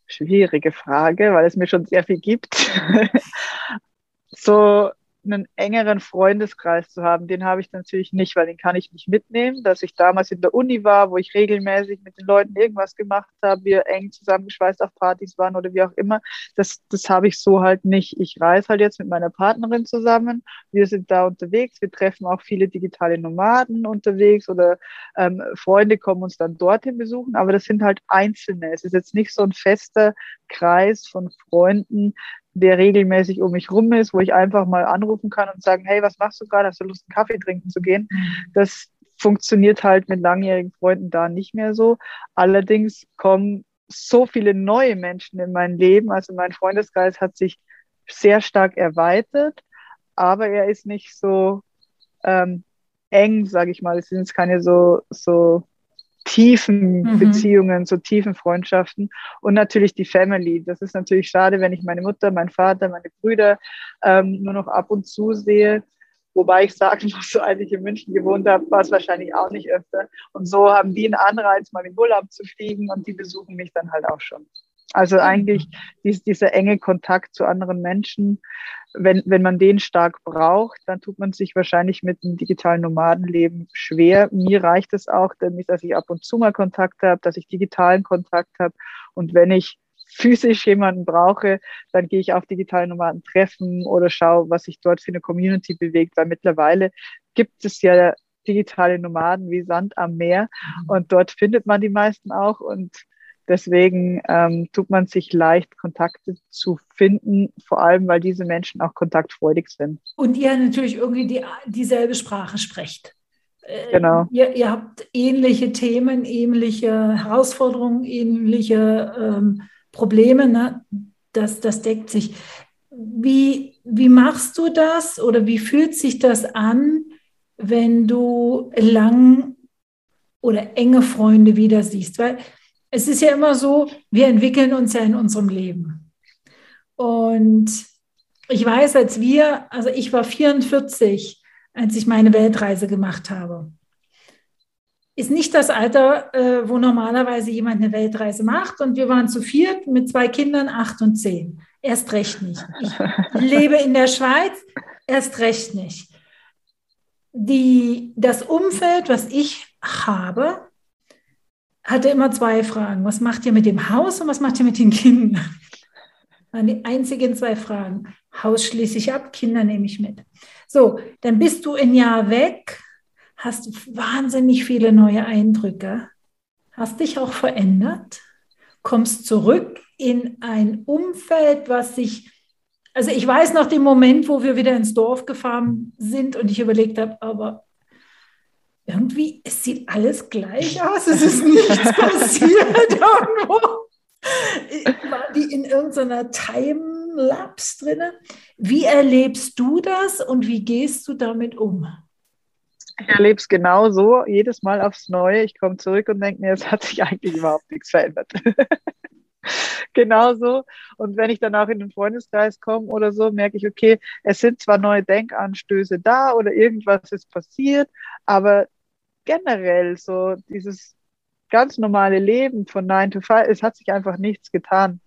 Schwierige Frage, weil es mir schon sehr viel gibt. (laughs) so einen engeren Freundeskreis zu haben, den habe ich natürlich nicht, weil den kann ich nicht mitnehmen. Dass ich damals in der Uni war, wo ich regelmäßig mit den Leuten irgendwas gemacht habe, wir eng zusammengeschweißt auf Partys waren oder wie auch immer, das, das habe ich so halt nicht. Ich reise halt jetzt mit meiner Partnerin zusammen, wir sind da unterwegs, wir treffen auch viele digitale Nomaden unterwegs oder ähm, Freunde kommen uns dann dorthin besuchen, aber das sind halt Einzelne. Es ist jetzt nicht so ein fester Kreis von Freunden, der regelmäßig um mich rum ist, wo ich einfach mal anrufen kann und sagen, hey, was machst du gerade? Hast du Lust, einen Kaffee trinken zu gehen? Das funktioniert halt mit langjährigen Freunden da nicht mehr so. Allerdings kommen so viele neue Menschen in mein Leben. Also mein Freundeskreis hat sich sehr stark erweitert, aber er ist nicht so ähm, eng, sage ich mal. Es sind keine so, so tiefen mhm. Beziehungen, so tiefen Freundschaften und natürlich die Family. Das ist natürlich schade, wenn ich meine Mutter, meinen Vater, meine Brüder ähm, nur noch ab und zu sehe. Wobei ich sagen muss, (laughs) so als ich in München gewohnt habe, war es wahrscheinlich auch nicht öfter. Und so haben die einen Anreiz, mal in Urlaub zu fliegen und die besuchen mich dann halt auch schon. Also mhm. eigentlich dies, dieser enge Kontakt zu anderen Menschen, wenn, wenn man den stark braucht, dann tut man sich wahrscheinlich mit dem digitalen Nomadenleben schwer. Mir reicht es auch, dass ich ab und zu mal Kontakt habe, dass ich digitalen Kontakt habe. Und wenn ich physisch jemanden brauche, dann gehe ich auf digitale Nomaden treffen oder schaue, was sich dort für eine Community bewegt, weil mittlerweile gibt es ja digitale Nomaden wie Sand am Meer mhm. und dort findet man die meisten auch und Deswegen ähm, tut man sich leicht, Kontakte zu finden, vor allem weil diese Menschen auch kontaktfreudig sind. Und ihr natürlich irgendwie die, dieselbe Sprache sprecht. Äh, genau. Ihr, ihr, habt ähnliche Themen, ähnliche Herausforderungen, ähnliche ähm, Probleme. Ne? Das, das deckt sich. Wie, wie machst du das oder wie fühlt sich das an, wenn du lang oder enge Freunde wieder siehst? Weil es ist ja immer so, wir entwickeln uns ja in unserem Leben. Und ich weiß, als wir, also ich war 44, als ich meine Weltreise gemacht habe. Ist nicht das Alter, äh, wo normalerweise jemand eine Weltreise macht. Und wir waren zu viert mit zwei Kindern, acht und zehn. Erst recht nicht. Ich lebe in der Schweiz, erst recht nicht. Die, das Umfeld, was ich habe, hatte immer zwei Fragen. Was macht ihr mit dem Haus und was macht ihr mit den Kindern? Das waren die einzigen zwei Fragen. Haus schließe ich ab, Kinder nehme ich mit. So, dann bist du ein Jahr weg, hast wahnsinnig viele neue Eindrücke, hast dich auch verändert. kommst zurück in ein Umfeld, was sich, also ich weiß noch den Moment, wo wir wieder ins Dorf gefahren sind und ich überlegt habe, aber irgendwie, es sieht alles gleich (laughs) aus, es ist nichts (laughs) passiert irgendwo. War die in irgendeiner Time-Lapse drin? Wie erlebst du das und wie gehst du damit um? Ich erlebe es genau so, jedes Mal aufs Neue. Ich komme zurück und denke mir, es hat sich eigentlich überhaupt nichts verändert. (laughs) Genauso. Und wenn ich dann auch in den Freundeskreis komme oder so, merke ich, okay, es sind zwar neue Denkanstöße da oder irgendwas ist passiert, aber generell so dieses ganz normale Leben von 9 to 5, es hat sich einfach nichts getan.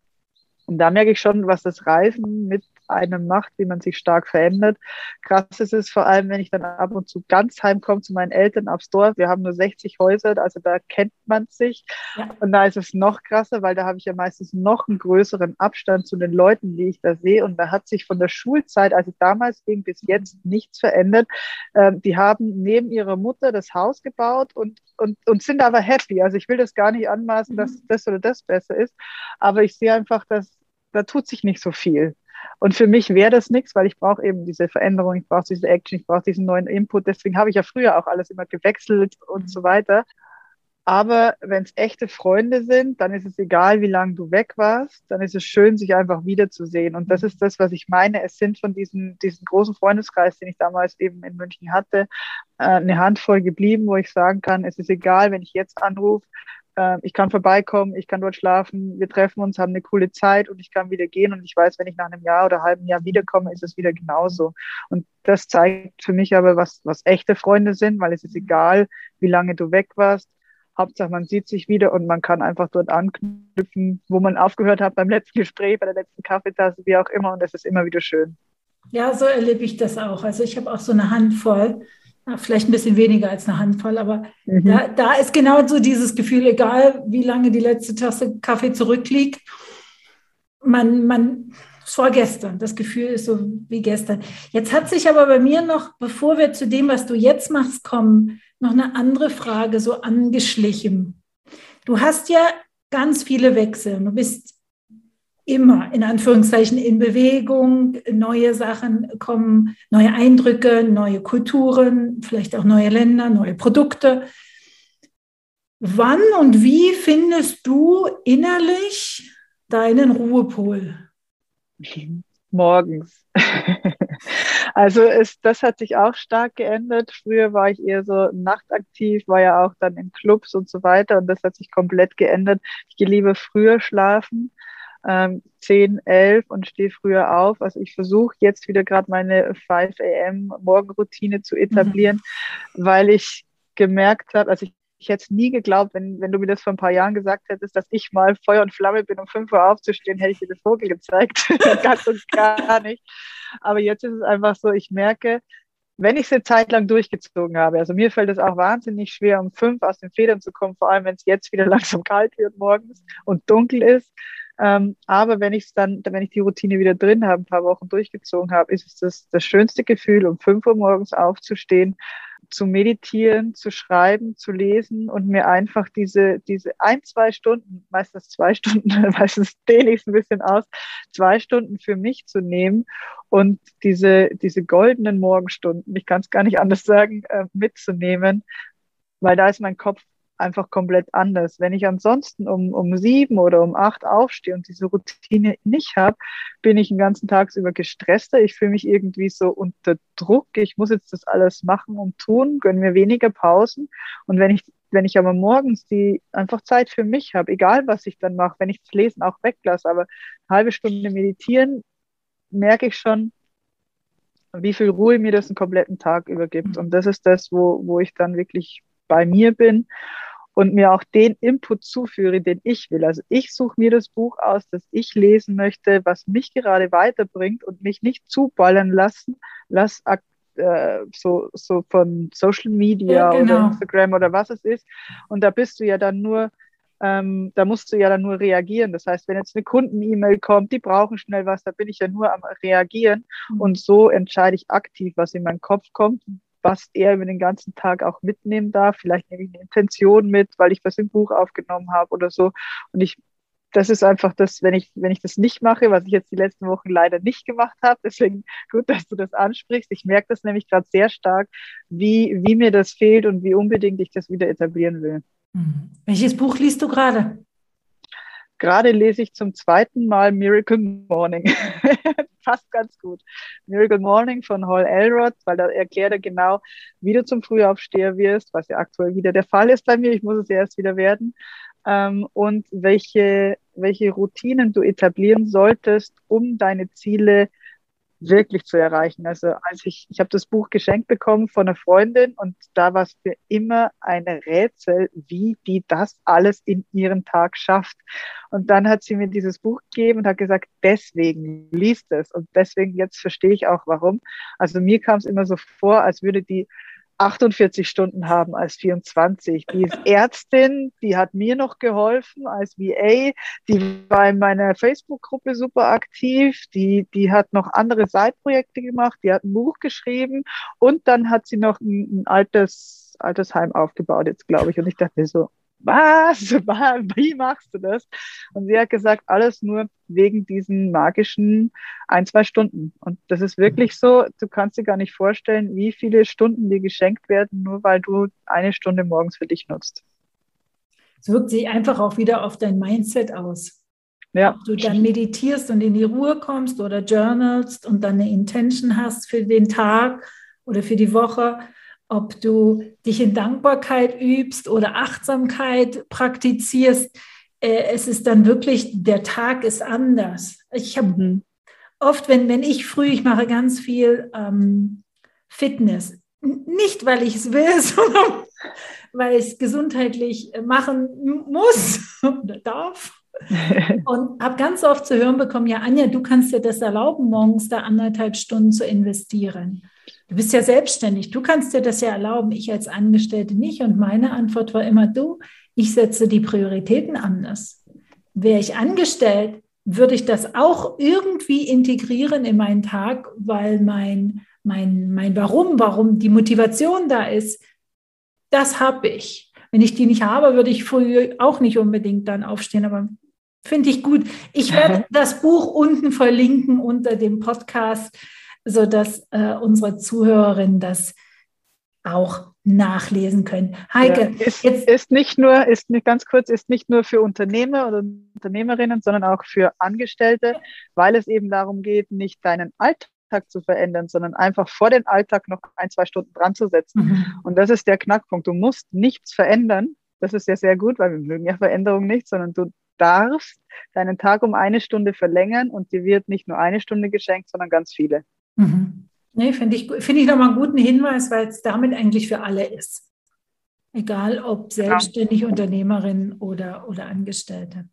Und da merke ich schon, was das Reisen mit einem macht, wie man sich stark verändert. Krass ist es vor allem, wenn ich dann ab und zu ganz heimkomme zu meinen Eltern aufs Dorf. Wir haben nur 60 Häuser, also da kennt man sich. Ja. Und da ist es noch krasser, weil da habe ich ja meistens noch einen größeren Abstand zu den Leuten, die ich da sehe. Und da hat sich von der Schulzeit, also damals ging bis jetzt nichts verändert. Ähm, die haben neben ihrer Mutter das Haus gebaut und, und, und sind aber happy. Also ich will das gar nicht anmaßen, dass mhm. das oder das besser ist. Aber ich sehe einfach, dass da tut sich nicht so viel. Und für mich wäre das nichts, weil ich brauche eben diese Veränderung, ich brauche diese Action, ich brauche diesen neuen Input. Deswegen habe ich ja früher auch alles immer gewechselt und so weiter. Aber wenn es echte Freunde sind, dann ist es egal, wie lange du weg warst, dann ist es schön, sich einfach wiederzusehen. Und das ist das, was ich meine. Es sind von diesen, diesen großen Freundeskreis, den ich damals eben in München hatte, äh, eine Handvoll geblieben, wo ich sagen kann, es ist egal, wenn ich jetzt anrufe, äh, ich kann vorbeikommen, ich kann dort schlafen, wir treffen uns, haben eine coole Zeit und ich kann wieder gehen und ich weiß, wenn ich nach einem Jahr oder halben Jahr wiederkomme, ist es wieder genauso. Und das zeigt für mich aber, was, was echte Freunde sind, weil es ist egal, wie lange du weg warst. Hauptsache, man sieht sich wieder und man kann einfach dort anknüpfen, wo man aufgehört hat beim letzten Gespräch, bei der letzten Kaffeetasse, wie auch immer. Und das ist immer wieder schön. Ja, so erlebe ich das auch. Also ich habe auch so eine Handvoll vielleicht ein bisschen weniger als eine Handvoll, aber mhm. da, da ist genau so dieses Gefühl, egal wie lange die letzte Tasse Kaffee zurückliegt, man, man, es war gestern, das Gefühl ist so wie gestern. Jetzt hat sich aber bei mir noch, bevor wir zu dem, was du jetzt machst, kommen, noch eine andere Frage so angeschlichen. Du hast ja ganz viele Wechsel. Du bist immer in Anführungszeichen in Bewegung, neue Sachen kommen, neue Eindrücke, neue Kulturen, vielleicht auch neue Länder, neue Produkte. Wann und wie findest du innerlich deinen Ruhepol? Morgens. (laughs) also es, das hat sich auch stark geändert. Früher war ich eher so nachtaktiv, war ja auch dann in Clubs und so weiter und das hat sich komplett geändert. Ich gehe lieber früher schlafen ähm, 10, 11 und stehe früher auf. Also ich versuche jetzt wieder gerade meine 5 a.m. Morgenroutine zu etablieren, mhm. weil ich gemerkt habe, also ich, ich hätte es nie geglaubt, wenn, wenn du mir das vor ein paar Jahren gesagt hättest, dass ich mal Feuer und Flamme bin, um 5 Uhr aufzustehen, hätte ich dir den Vogel gezeigt. (laughs) Ganz und gar nicht. Aber jetzt ist es einfach so, ich merke, wenn ich es eine Zeit lang durchgezogen habe, also mir fällt es auch wahnsinnig schwer, um fünf aus den Federn zu kommen, vor allem wenn es jetzt wieder (laughs) langsam kalt wird morgens und dunkel ist, ähm, aber wenn ich es dann, wenn ich die Routine wieder drin habe, ein paar Wochen durchgezogen habe, ist es das, das schönste Gefühl, um fünf Uhr morgens aufzustehen, zu meditieren, zu schreiben, zu lesen und mir einfach diese, diese ein, zwei Stunden, meistens zwei Stunden, (laughs) meistens dehne ich es ein bisschen aus, zwei Stunden für mich zu nehmen und diese, diese goldenen Morgenstunden, ich kann es gar nicht anders sagen, äh, mitzunehmen, weil da ist mein Kopf einfach komplett anders. Wenn ich ansonsten um, um sieben oder um acht aufstehe und diese Routine nicht habe, bin ich den ganzen Tag über gestresster. Ich fühle mich irgendwie so unter Druck. Ich muss jetzt das alles machen und tun, gönne mir weniger Pausen. Und wenn ich wenn ich aber morgens die einfach Zeit für mich habe, egal was ich dann mache, wenn ich das Lesen auch weglasse, aber eine halbe Stunde meditieren, merke ich schon, wie viel Ruhe mir das einen kompletten Tag übergibt. Und das ist das, wo, wo ich dann wirklich bei mir bin und mir auch den Input zuführe, den ich will. Also ich suche mir das Buch aus, das ich lesen möchte, was mich gerade weiterbringt und mich nicht zuballern lassen, lass äh, so, so von Social Media ja, genau. oder Instagram oder was es ist. Und da bist du ja dann nur, ähm, da musst du ja dann nur reagieren. Das heißt, wenn jetzt eine Kunden-E-Mail kommt, die brauchen schnell was, da bin ich ja nur am Reagieren. Mhm. Und so entscheide ich aktiv, was in meinen Kopf kommt, was er über den ganzen Tag auch mitnehmen darf. Vielleicht nehme ich eine Intention mit, weil ich was im Buch aufgenommen habe oder so. Und ich das ist einfach das, wenn ich, wenn ich das nicht mache, was ich jetzt die letzten Wochen leider nicht gemacht habe. (laughs) Deswegen gut, dass du das ansprichst. Ich merke das nämlich gerade sehr stark, wie, wie mir das fehlt und wie unbedingt ich das wieder etablieren will. Mhm. Welches Buch liest du gerade? Gerade lese ich zum zweiten Mal Miracle Morning. (laughs) Passt ganz gut. Miracle Morning von Hall Elrod, weil da erklärt er genau, wie du zum Frühaufsteher wirst, was ja aktuell wieder der Fall ist bei mir. Ich muss es erst wieder werden. Ähm, und welche, welche Routinen du etablieren solltest, um deine Ziele wirklich zu erreichen. Also als ich, ich habe das Buch geschenkt bekommen von einer Freundin und da war es für immer ein Rätsel, wie die das alles in ihren Tag schafft. Und dann hat sie mir dieses Buch gegeben und hat gesagt, deswegen liest es. Und deswegen jetzt verstehe ich auch warum. Also mir kam es immer so vor, als würde die 48 Stunden haben als 24. Die ist Ärztin, die hat mir noch geholfen als VA, die war in meiner Facebook-Gruppe super aktiv, die, die hat noch andere Seitprojekte gemacht, die hat ein Buch geschrieben und dann hat sie noch ein, ein altes, Altersheim aufgebaut jetzt, glaube ich. Und ich dachte mir so, was, (laughs) wie machst du das? Und sie hat gesagt, alles nur wegen diesen magischen ein, zwei Stunden. Und das ist wirklich so, du kannst dir gar nicht vorstellen, wie viele Stunden dir geschenkt werden, nur weil du eine Stunde morgens für dich nutzt. Es wirkt sich einfach auch wieder auf dein Mindset aus. Ja. Ob du dann meditierst und in die Ruhe kommst oder journalst und dann eine Intention hast für den Tag oder für die Woche ob du dich in Dankbarkeit übst oder Achtsamkeit praktizierst, äh, es ist dann wirklich, der Tag ist anders. Ich habe oft, wenn, wenn ich früh, ich mache ganz viel ähm, Fitness, nicht weil ich es will, (laughs) sondern weil ich es gesundheitlich machen muss (laughs) oder darf. (laughs) und habe ganz oft zu hören bekommen, ja, Anja, du kannst dir das erlauben, morgens da anderthalb Stunden zu investieren. Du bist ja selbstständig, du kannst dir das ja erlauben, ich als Angestellte nicht. Und meine Antwort war immer, du, ich setze die Prioritäten anders. Wäre ich angestellt, würde ich das auch irgendwie integrieren in meinen Tag, weil mein, mein, mein Warum, warum die Motivation da ist, das habe ich. Wenn ich die nicht habe, würde ich früh auch nicht unbedingt dann aufstehen, aber finde ich gut. Ich werde (laughs) das Buch unten verlinken unter dem Podcast sodass äh, unsere Zuhörerinnen das auch nachlesen können. Heike, ja, ist, jetzt ist nicht nur, ist nicht ganz kurz, ist nicht nur für Unternehmer oder Unternehmerinnen, sondern auch für Angestellte, weil es eben darum geht, nicht deinen Alltag zu verändern, sondern einfach vor den Alltag noch ein, zwei Stunden dran zu setzen. Mhm. Und das ist der Knackpunkt. Du musst nichts verändern. Das ist ja sehr gut, weil wir mögen ja Veränderung nicht, sondern du darfst deinen Tag um eine Stunde verlängern und dir wird nicht nur eine Stunde geschenkt, sondern ganz viele. Mhm. Nee, finde ich, find ich nochmal einen guten Hinweis, weil es damit eigentlich für alle ist. Egal ob selbstständig, ja. Unternehmerin oder, oder Angestellte.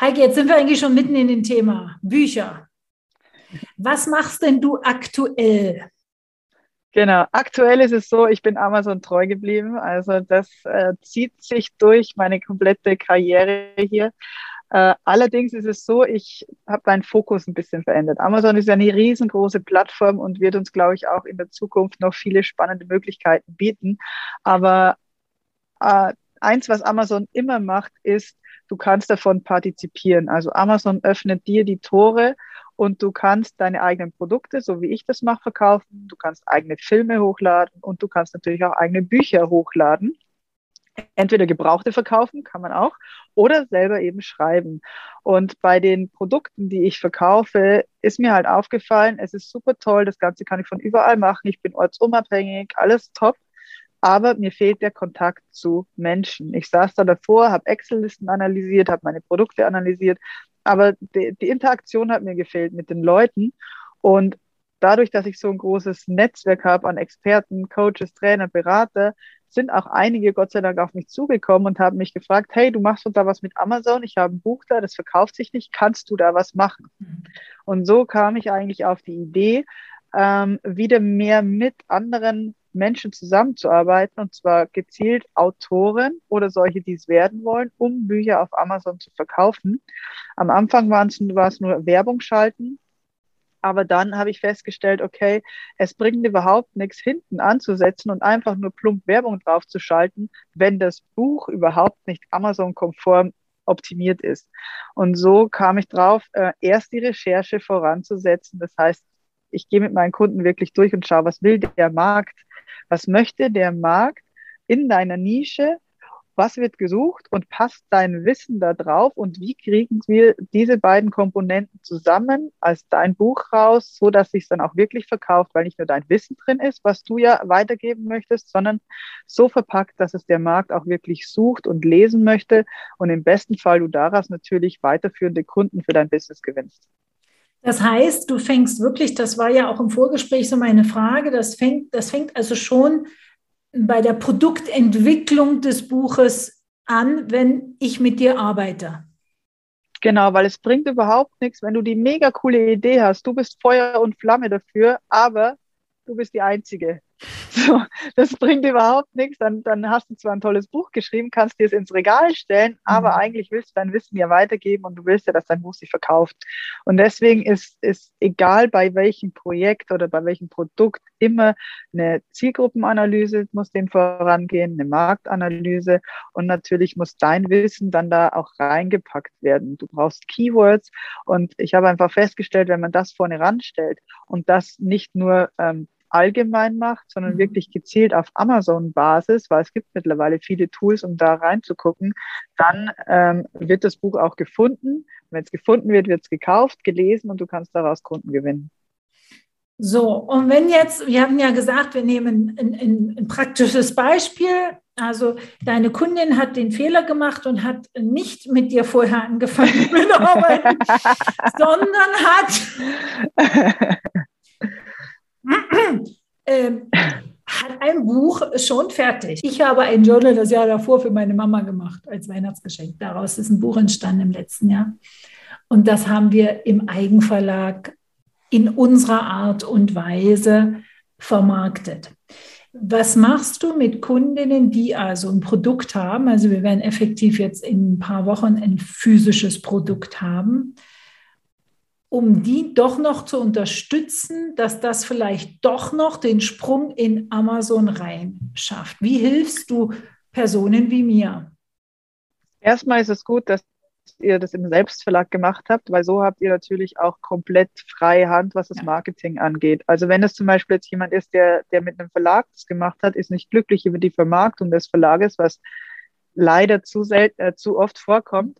Heike, jetzt sind wir eigentlich schon mitten in dem Thema Bücher. Was machst denn du aktuell? Genau, aktuell ist es so, ich bin Amazon treu geblieben. Also das äh, zieht sich durch meine komplette Karriere hier. Äh, allerdings ist es so, ich habe meinen Fokus ein bisschen verändert. Amazon ist ja eine riesengroße Plattform und wird uns, glaube ich, auch in der Zukunft noch viele spannende Möglichkeiten bieten. Aber äh, eins, was Amazon immer macht, ist, du kannst davon partizipieren. Also Amazon öffnet dir die Tore und du kannst deine eigenen Produkte, so wie ich das mache, verkaufen. Du kannst eigene Filme hochladen und du kannst natürlich auch eigene Bücher hochladen entweder Gebrauchte verkaufen, kann man auch, oder selber eben schreiben. Und bei den Produkten, die ich verkaufe, ist mir halt aufgefallen, es ist super toll, das Ganze kann ich von überall machen, ich bin ortsunabhängig, alles top, aber mir fehlt der Kontakt zu Menschen. Ich saß da davor, habe Excel-Listen analysiert, habe meine Produkte analysiert, aber die, die Interaktion hat mir gefehlt mit den Leuten. Und dadurch, dass ich so ein großes Netzwerk habe an Experten, Coaches, Trainer, Berater, sind auch einige Gott sei Dank auf mich zugekommen und haben mich gefragt, hey, du machst da was mit Amazon, ich habe ein Buch da, das verkauft sich nicht, kannst du da was machen? Mhm. Und so kam ich eigentlich auf die Idee, ähm, wieder mehr mit anderen Menschen zusammenzuarbeiten, und zwar gezielt Autoren oder solche, die es werden wollen, um Bücher auf Amazon zu verkaufen. Am Anfang war es nur Werbung schalten, aber dann habe ich festgestellt, okay, es bringt überhaupt nichts, hinten anzusetzen und einfach nur plump Werbung draufzuschalten, wenn das Buch überhaupt nicht Amazon-konform optimiert ist. Und so kam ich drauf, äh, erst die Recherche voranzusetzen. Das heißt, ich gehe mit meinen Kunden wirklich durch und schaue, was will der Markt, was möchte der Markt in deiner Nische? Was wird gesucht? Und passt dein Wissen da drauf? Und wie kriegen wir diese beiden Komponenten zusammen als dein Buch raus, so dass sich dann auch wirklich verkauft, weil nicht nur dein Wissen drin ist, was du ja weitergeben möchtest, sondern so verpackt, dass es der Markt auch wirklich sucht und lesen möchte und im besten Fall du daraus natürlich weiterführende Kunden für dein Business gewinnst. Das heißt, du fängst wirklich, das war ja auch im Vorgespräch so meine Frage, das fängt, das fängt also schon bei der Produktentwicklung des Buches an, wenn ich mit dir arbeite. Genau, weil es bringt überhaupt nichts, wenn du die mega coole Idee hast. Du bist Feuer und Flamme dafür, aber du bist die Einzige. (laughs) So, das bringt überhaupt nichts. Dann, dann hast du zwar ein tolles Buch geschrieben, kannst dir es ins Regal stellen, aber mhm. eigentlich willst du dein Wissen ja weitergeben und du willst ja, dass dein Buch sich verkauft. Und deswegen ist, ist egal bei welchem Projekt oder bei welchem Produkt immer eine Zielgruppenanalyse muss dem vorangehen, eine Marktanalyse und natürlich muss dein Wissen dann da auch reingepackt werden. Du brauchst Keywords und ich habe einfach festgestellt, wenn man das vorne ranstellt und das nicht nur ähm, allgemein macht, sondern mhm. wirklich gezielt auf Amazon-Basis, weil es gibt mittlerweile viele Tools, um da reinzugucken, dann ähm, wird das Buch auch gefunden. Wenn es gefunden wird, wird es gekauft, gelesen und du kannst daraus Kunden gewinnen. So, und wenn jetzt, wir haben ja gesagt, wir nehmen ein, ein, ein, praktisches Beispiel. Also deine Kundin hat den Fehler gemacht und hat nicht mit dir vorher angefangen mit (laughs) Arbeiten, sondern hat (laughs) (clears throat) ähm, hat ein Buch schon fertig. Ich habe ein Journal das Jahr davor für meine Mama gemacht als Weihnachtsgeschenk. Daraus ist ein Buch entstanden im letzten Jahr. Und das haben wir im Eigenverlag in unserer Art und Weise vermarktet. Was machst du mit Kundinnen, die also ein Produkt haben? Also wir werden effektiv jetzt in ein paar Wochen ein physisches Produkt haben um die doch noch zu unterstützen, dass das vielleicht doch noch den Sprung in Amazon rein schafft? Wie hilfst du Personen wie mir? Erstmal ist es gut, dass ihr das im Selbstverlag gemacht habt, weil so habt ihr natürlich auch komplett freie Hand, was das Marketing angeht. Also wenn es zum Beispiel jetzt jemand ist, der, der mit einem Verlag das gemacht hat, ist nicht glücklich über die Vermarktung des Verlages, was leider zu selten, äh, zu oft vorkommt,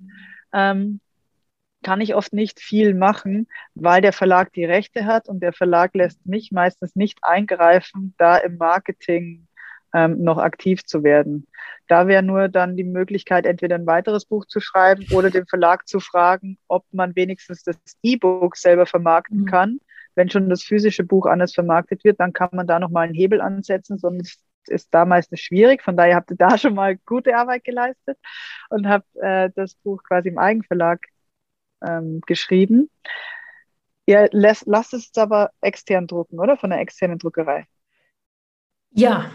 ähm, kann ich oft nicht viel machen, weil der Verlag die Rechte hat und der Verlag lässt mich meistens nicht eingreifen, da im Marketing ähm, noch aktiv zu werden. Da wäre nur dann die Möglichkeit, entweder ein weiteres Buch zu schreiben oder den Verlag zu fragen, ob man wenigstens das E-Book selber vermarkten mhm. kann. Wenn schon das physische Buch anders vermarktet wird, dann kann man da nochmal einen Hebel ansetzen, sonst ist da meistens schwierig. Von daher habt ihr da schon mal gute Arbeit geleistet und habt äh, das Buch quasi im Eigenverlag ähm, geschrieben. Ihr lässt, lasst es aber extern drucken, oder? Von der externen Druckerei. Ja,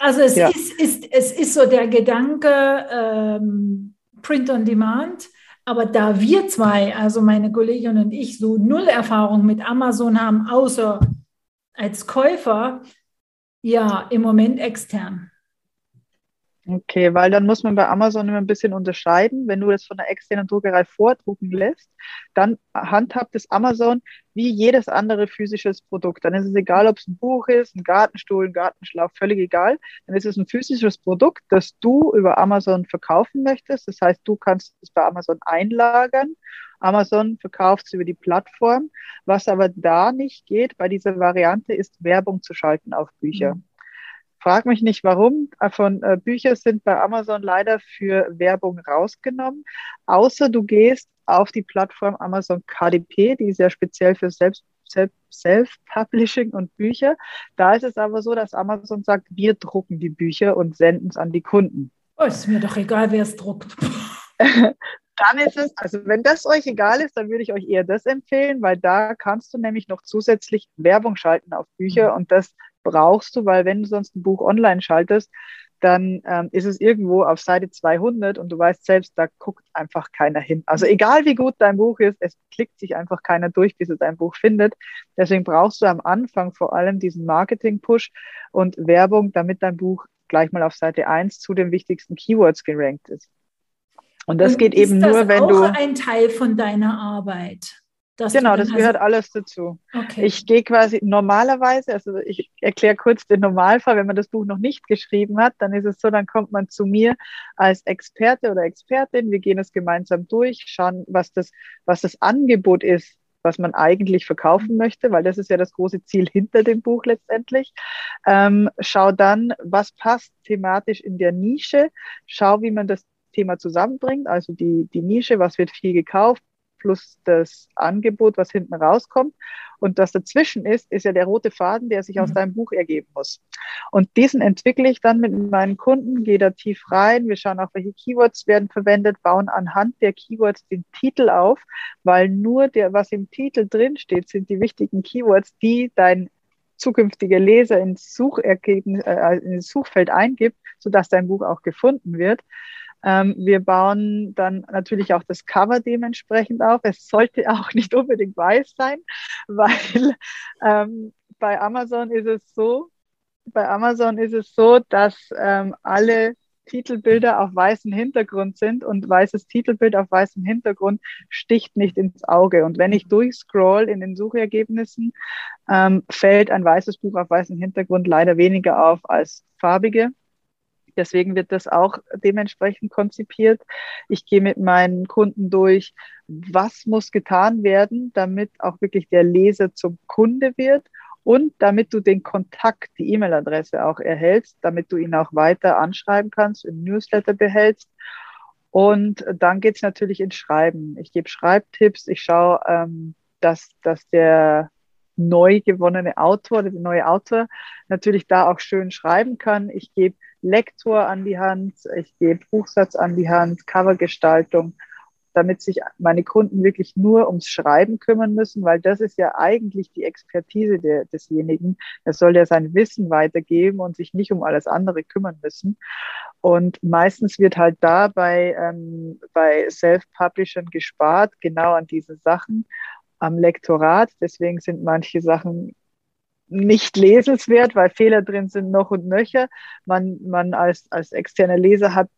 also es, ja. Ist, ist, es ist so der Gedanke ähm, Print on Demand. Aber da wir zwei, also meine Kollegin und ich, so null Erfahrung mit Amazon haben, außer als Käufer, ja, im Moment extern. Okay, weil dann muss man bei Amazon immer ein bisschen unterscheiden. Wenn du das von der externen Druckerei vordrucken lässt, dann handhabt es Amazon wie jedes andere physisches Produkt. Dann ist es egal, ob es ein Buch ist, ein Gartenstuhl, ein Gartenschlauch, völlig egal. Dann ist es ein physisches Produkt, das du über Amazon verkaufen möchtest. Das heißt, du kannst es bei Amazon einlagern. Amazon verkauft es über die Plattform. Was aber da nicht geht bei dieser Variante, ist Werbung zu schalten auf Bücher. Mhm. Frag mich nicht warum. Äh, von äh, Bücher sind bei Amazon leider für Werbung rausgenommen. Außer du gehst auf die Plattform Amazon KDP, die ist ja speziell für Selbst Self-Publishing und Bücher. Da ist es aber so, dass Amazon sagt, wir drucken die Bücher und senden es an die Kunden. Oh, ist mir doch egal, wer es druckt. (laughs) dann ist es, also wenn das euch egal ist, dann würde ich euch eher das empfehlen, weil da kannst du nämlich noch zusätzlich Werbung schalten auf Bücher mhm. und das brauchst du, weil wenn du sonst ein Buch online schaltest, dann ähm, ist es irgendwo auf Seite 200 und du weißt selbst, da guckt einfach keiner hin. Also egal wie gut dein Buch ist, es klickt sich einfach keiner durch, bis er dein Buch findet. Deswegen brauchst du am Anfang vor allem diesen Marketing-Push und Werbung, damit dein Buch gleich mal auf Seite 1 zu den wichtigsten Keywords gerankt ist. Und das und geht eben nur, wenn du. Das ist ein Teil von deiner Arbeit. Genau, das gehört also, alles dazu. Okay. Ich gehe quasi normalerweise, also ich erkläre kurz den Normalfall, wenn man das Buch noch nicht geschrieben hat, dann ist es so, dann kommt man zu mir als Experte oder Expertin, wir gehen es gemeinsam durch, schauen, was das, was das Angebot ist was man eigentlich verkaufen möchte, weil das ist ja das große Ziel hinter dem Buch letztendlich. Ähm, schau dann, was passt thematisch in der Nische. Schau, wie man das Thema zusammenbringt, also die, die Nische, was wird viel gekauft, plus das Angebot, was hinten rauskommt. Und das dazwischen ist, ist ja der rote Faden, der sich aus mhm. deinem Buch ergeben muss. Und diesen entwickle ich dann mit meinen Kunden, gehe da tief rein. Wir schauen auch, welche Keywords werden verwendet, bauen anhand der Keywords den Titel auf, weil nur der, was im Titel drin steht, sind die wichtigen Keywords, die dein zukünftiger Leser ins Suchergebnis, äh, ins Suchfeld eingibt, sodass dein Buch auch gefunden wird. Ähm, wir bauen dann natürlich auch das Cover dementsprechend auf. Es sollte auch (laughs) nicht unbedingt weiß sein, weil ähm, bei Amazon ist es so, bei Amazon ist es so, dass ähm, alle Titelbilder auf weißem Hintergrund sind und weißes Titelbild auf weißem Hintergrund sticht nicht ins Auge. Und wenn ich durchscroll in den Suchergebnissen, ähm, fällt ein weißes Buch auf weißem Hintergrund leider weniger auf als farbige. Deswegen wird das auch dementsprechend konzipiert. Ich gehe mit meinen Kunden durch, was muss getan werden, damit auch wirklich der Leser zum Kunde wird und damit du den Kontakt, die E-Mail-Adresse auch erhältst, damit du ihn auch weiter anschreiben kannst, im Newsletter behältst. Und dann geht es natürlich ins Schreiben. Ich gebe Schreibtipps, ich schaue, ähm, dass, dass der neu gewonnene Autor, der neue Autor natürlich da auch schön schreiben kann. Ich gebe Lektor an die Hand, ich gebe Buchsatz an die Hand, Covergestaltung, damit sich meine Kunden wirklich nur ums Schreiben kümmern müssen, weil das ist ja eigentlich die Expertise der, desjenigen. Er soll ja sein Wissen weitergeben und sich nicht um alles andere kümmern müssen. Und meistens wird halt da bei, ähm, bei Self-Publishern gespart, genau an diese Sachen am Lektorat. Deswegen sind manche Sachen nicht lesenswert, weil Fehler drin sind noch und nöcher. Man, man als, als externer Leser hat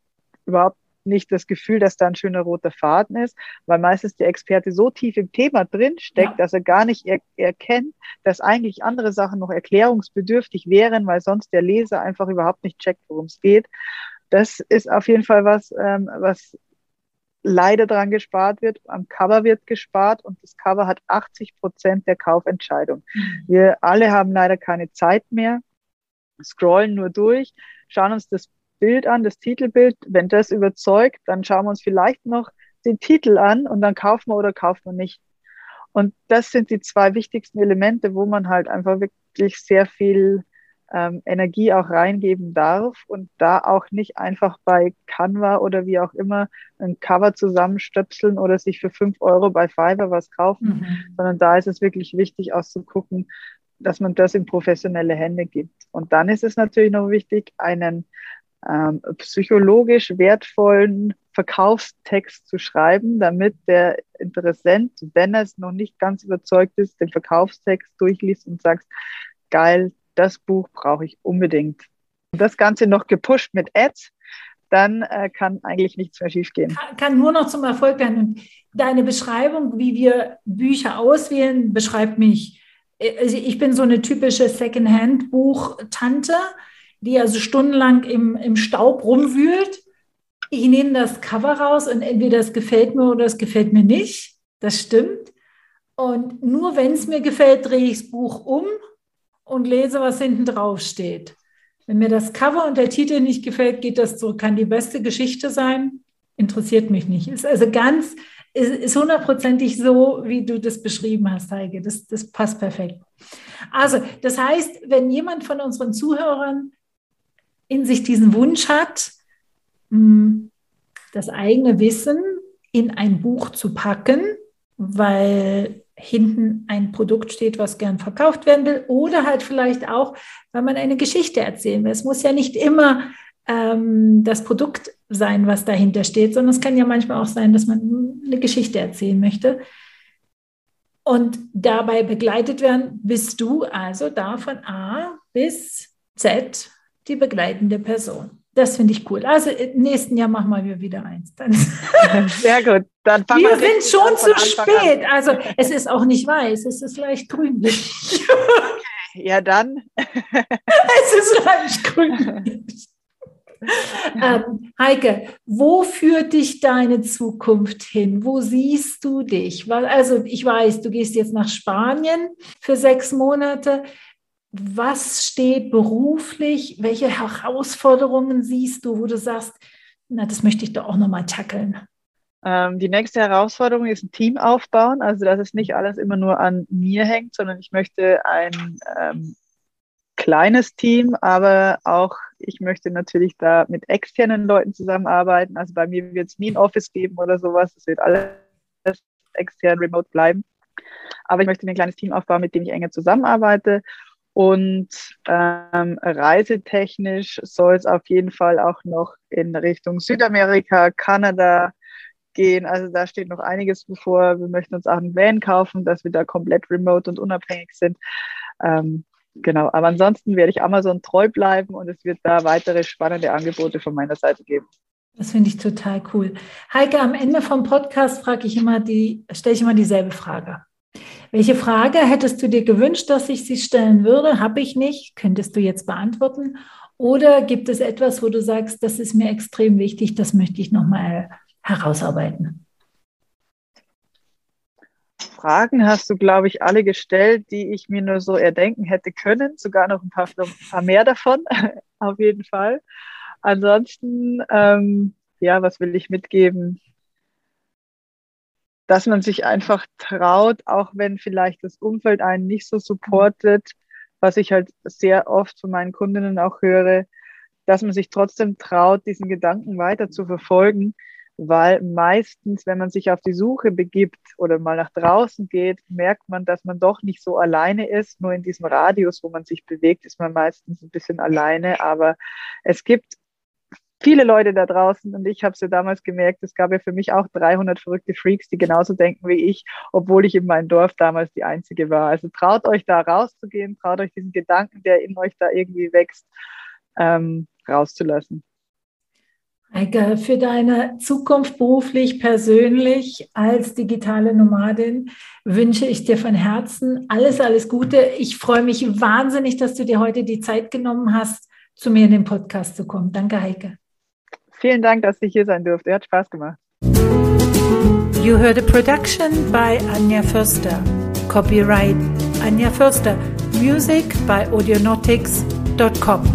überhaupt nicht das Gefühl, dass da ein schöner roter Faden ist, weil meistens der Experte so tief im Thema drin steckt, ja. dass er gar nicht er erkennt, dass eigentlich andere Sachen noch erklärungsbedürftig wären, weil sonst der Leser einfach überhaupt nicht checkt, worum es geht. Das ist auf jeden Fall was, ähm, was leider dran gespart wird. Am Cover wird gespart und das Cover hat 80 Prozent der Kaufentscheidung. Mhm. Wir alle haben leider keine Zeit mehr, scrollen nur durch, schauen uns das Bild an, das Titelbild. Wenn das überzeugt, dann schauen wir uns vielleicht noch den Titel an und dann kaufen wir oder kaufen wir nicht. Und das sind die zwei wichtigsten Elemente, wo man halt einfach wirklich sehr viel ähm, Energie auch reingeben darf und da auch nicht einfach bei Canva oder wie auch immer ein Cover zusammenstöpseln oder sich für fünf Euro bei Fiverr was kaufen, mhm. sondern da ist es wirklich wichtig auszugucken, dass man das in professionelle Hände gibt. Und dann ist es natürlich noch wichtig, einen ähm, psychologisch wertvollen Verkaufstext zu schreiben, damit der Interessent, wenn er es noch nicht ganz überzeugt ist, den Verkaufstext durchliest und sagt, geil, das Buch brauche ich unbedingt. Und das Ganze noch gepusht mit Ads, dann äh, kann eigentlich nichts mehr schiefgehen. Kann, kann nur noch zum Erfolg werden. Und deine Beschreibung, wie wir Bücher auswählen, beschreibt mich. Also ich bin so eine typische Secondhand-Buch-Tante, die also stundenlang im, im Staub rumwühlt. Ich nehme das Cover raus und entweder es gefällt mir oder es gefällt mir nicht. Das stimmt. Und nur wenn es mir gefällt, drehe ich das Buch um und lese, was hinten drauf steht. Wenn mir das Cover und der Titel nicht gefällt, geht das zurück. Kann die beste Geschichte sein, interessiert mich nicht. Ist also ganz, ist hundertprozentig so, wie du das beschrieben hast, Heike. Das, das passt perfekt. Also, das heißt, wenn jemand von unseren Zuhörern in sich diesen Wunsch hat, hm, das eigene Wissen in ein Buch zu packen, weil hinten ein Produkt steht, was gern verkauft werden will, oder halt vielleicht auch, weil man eine Geschichte erzählen will. Es muss ja nicht immer ähm, das Produkt sein, was dahinter steht, sondern es kann ja manchmal auch sein, dass man eine Geschichte erzählen möchte. Und dabei begleitet werden, bist du also da von A bis Z die begleitende Person. Das finde ich cool. Also im nächsten Jahr machen wir wieder eins. (laughs) Dann Sehr gut. Dann wir, wir sind schon zu spät. An. Also es ist auch nicht weiß, es ist leicht grünlich. Ja, dann. (laughs) es ist leicht grünlich. (laughs) ähm, Heike, wo führt dich deine Zukunft hin? Wo siehst du dich? Also ich weiß, du gehst jetzt nach Spanien für sechs Monate was steht beruflich? Welche Herausforderungen siehst du, wo du sagst, na, das möchte ich doch auch nochmal tackeln? Ähm, die nächste Herausforderung ist ein Team aufbauen, also dass es nicht alles immer nur an mir hängt, sondern ich möchte ein ähm, kleines Team, aber auch ich möchte natürlich da mit externen Leuten zusammenarbeiten. Also bei mir wird es nie ein Office geben oder sowas, es wird alles extern remote bleiben. Aber ich möchte ein kleines Team aufbauen, mit dem ich enger zusammenarbeite und ähm, reisetechnisch soll es auf jeden Fall auch noch in Richtung Südamerika, Kanada gehen. Also da steht noch einiges bevor. Wir möchten uns auch einen Van kaufen, dass wir da komplett remote und unabhängig sind. Ähm, genau, aber ansonsten werde ich Amazon treu bleiben und es wird da weitere spannende Angebote von meiner Seite geben. Das finde ich total cool. Heike, am Ende vom Podcast frage ich immer die, stelle ich immer dieselbe Frage. Welche Frage hättest du dir gewünscht, dass ich sie stellen würde? Habe ich nicht. Könntest du jetzt beantworten? Oder gibt es etwas, wo du sagst, das ist mir extrem wichtig, das möchte ich nochmal herausarbeiten? Fragen hast du, glaube ich, alle gestellt, die ich mir nur so erdenken hätte können. Sogar noch ein paar, ein paar mehr davon, (laughs) auf jeden Fall. Ansonsten, ähm, ja, was will ich mitgeben? Dass man sich einfach traut, auch wenn vielleicht das Umfeld einen nicht so supportet, was ich halt sehr oft von meinen Kundinnen auch höre, dass man sich trotzdem traut, diesen Gedanken weiter zu verfolgen, weil meistens, wenn man sich auf die Suche begibt oder mal nach draußen geht, merkt man, dass man doch nicht so alleine ist. Nur in diesem Radius, wo man sich bewegt, ist man meistens ein bisschen alleine. Aber es gibt viele Leute da draußen und ich habe es ja damals gemerkt, es gab ja für mich auch 300 verrückte Freaks, die genauso denken wie ich, obwohl ich in meinem Dorf damals die Einzige war. Also traut euch da rauszugehen, traut euch diesen Gedanken, der in euch da irgendwie wächst, ähm, rauszulassen. Heike, für deine Zukunft beruflich, persönlich als digitale Nomadin wünsche ich dir von Herzen alles, alles Gute. Ich freue mich wahnsinnig, dass du dir heute die Zeit genommen hast, zu mir in den Podcast zu kommen. Danke, Heike. Vielen Dank, dass ich hier sein durfte. Hat Spaß gemacht. You heard a production by Anja Förster. Copyright Anja Förster. Music by audionautics.com.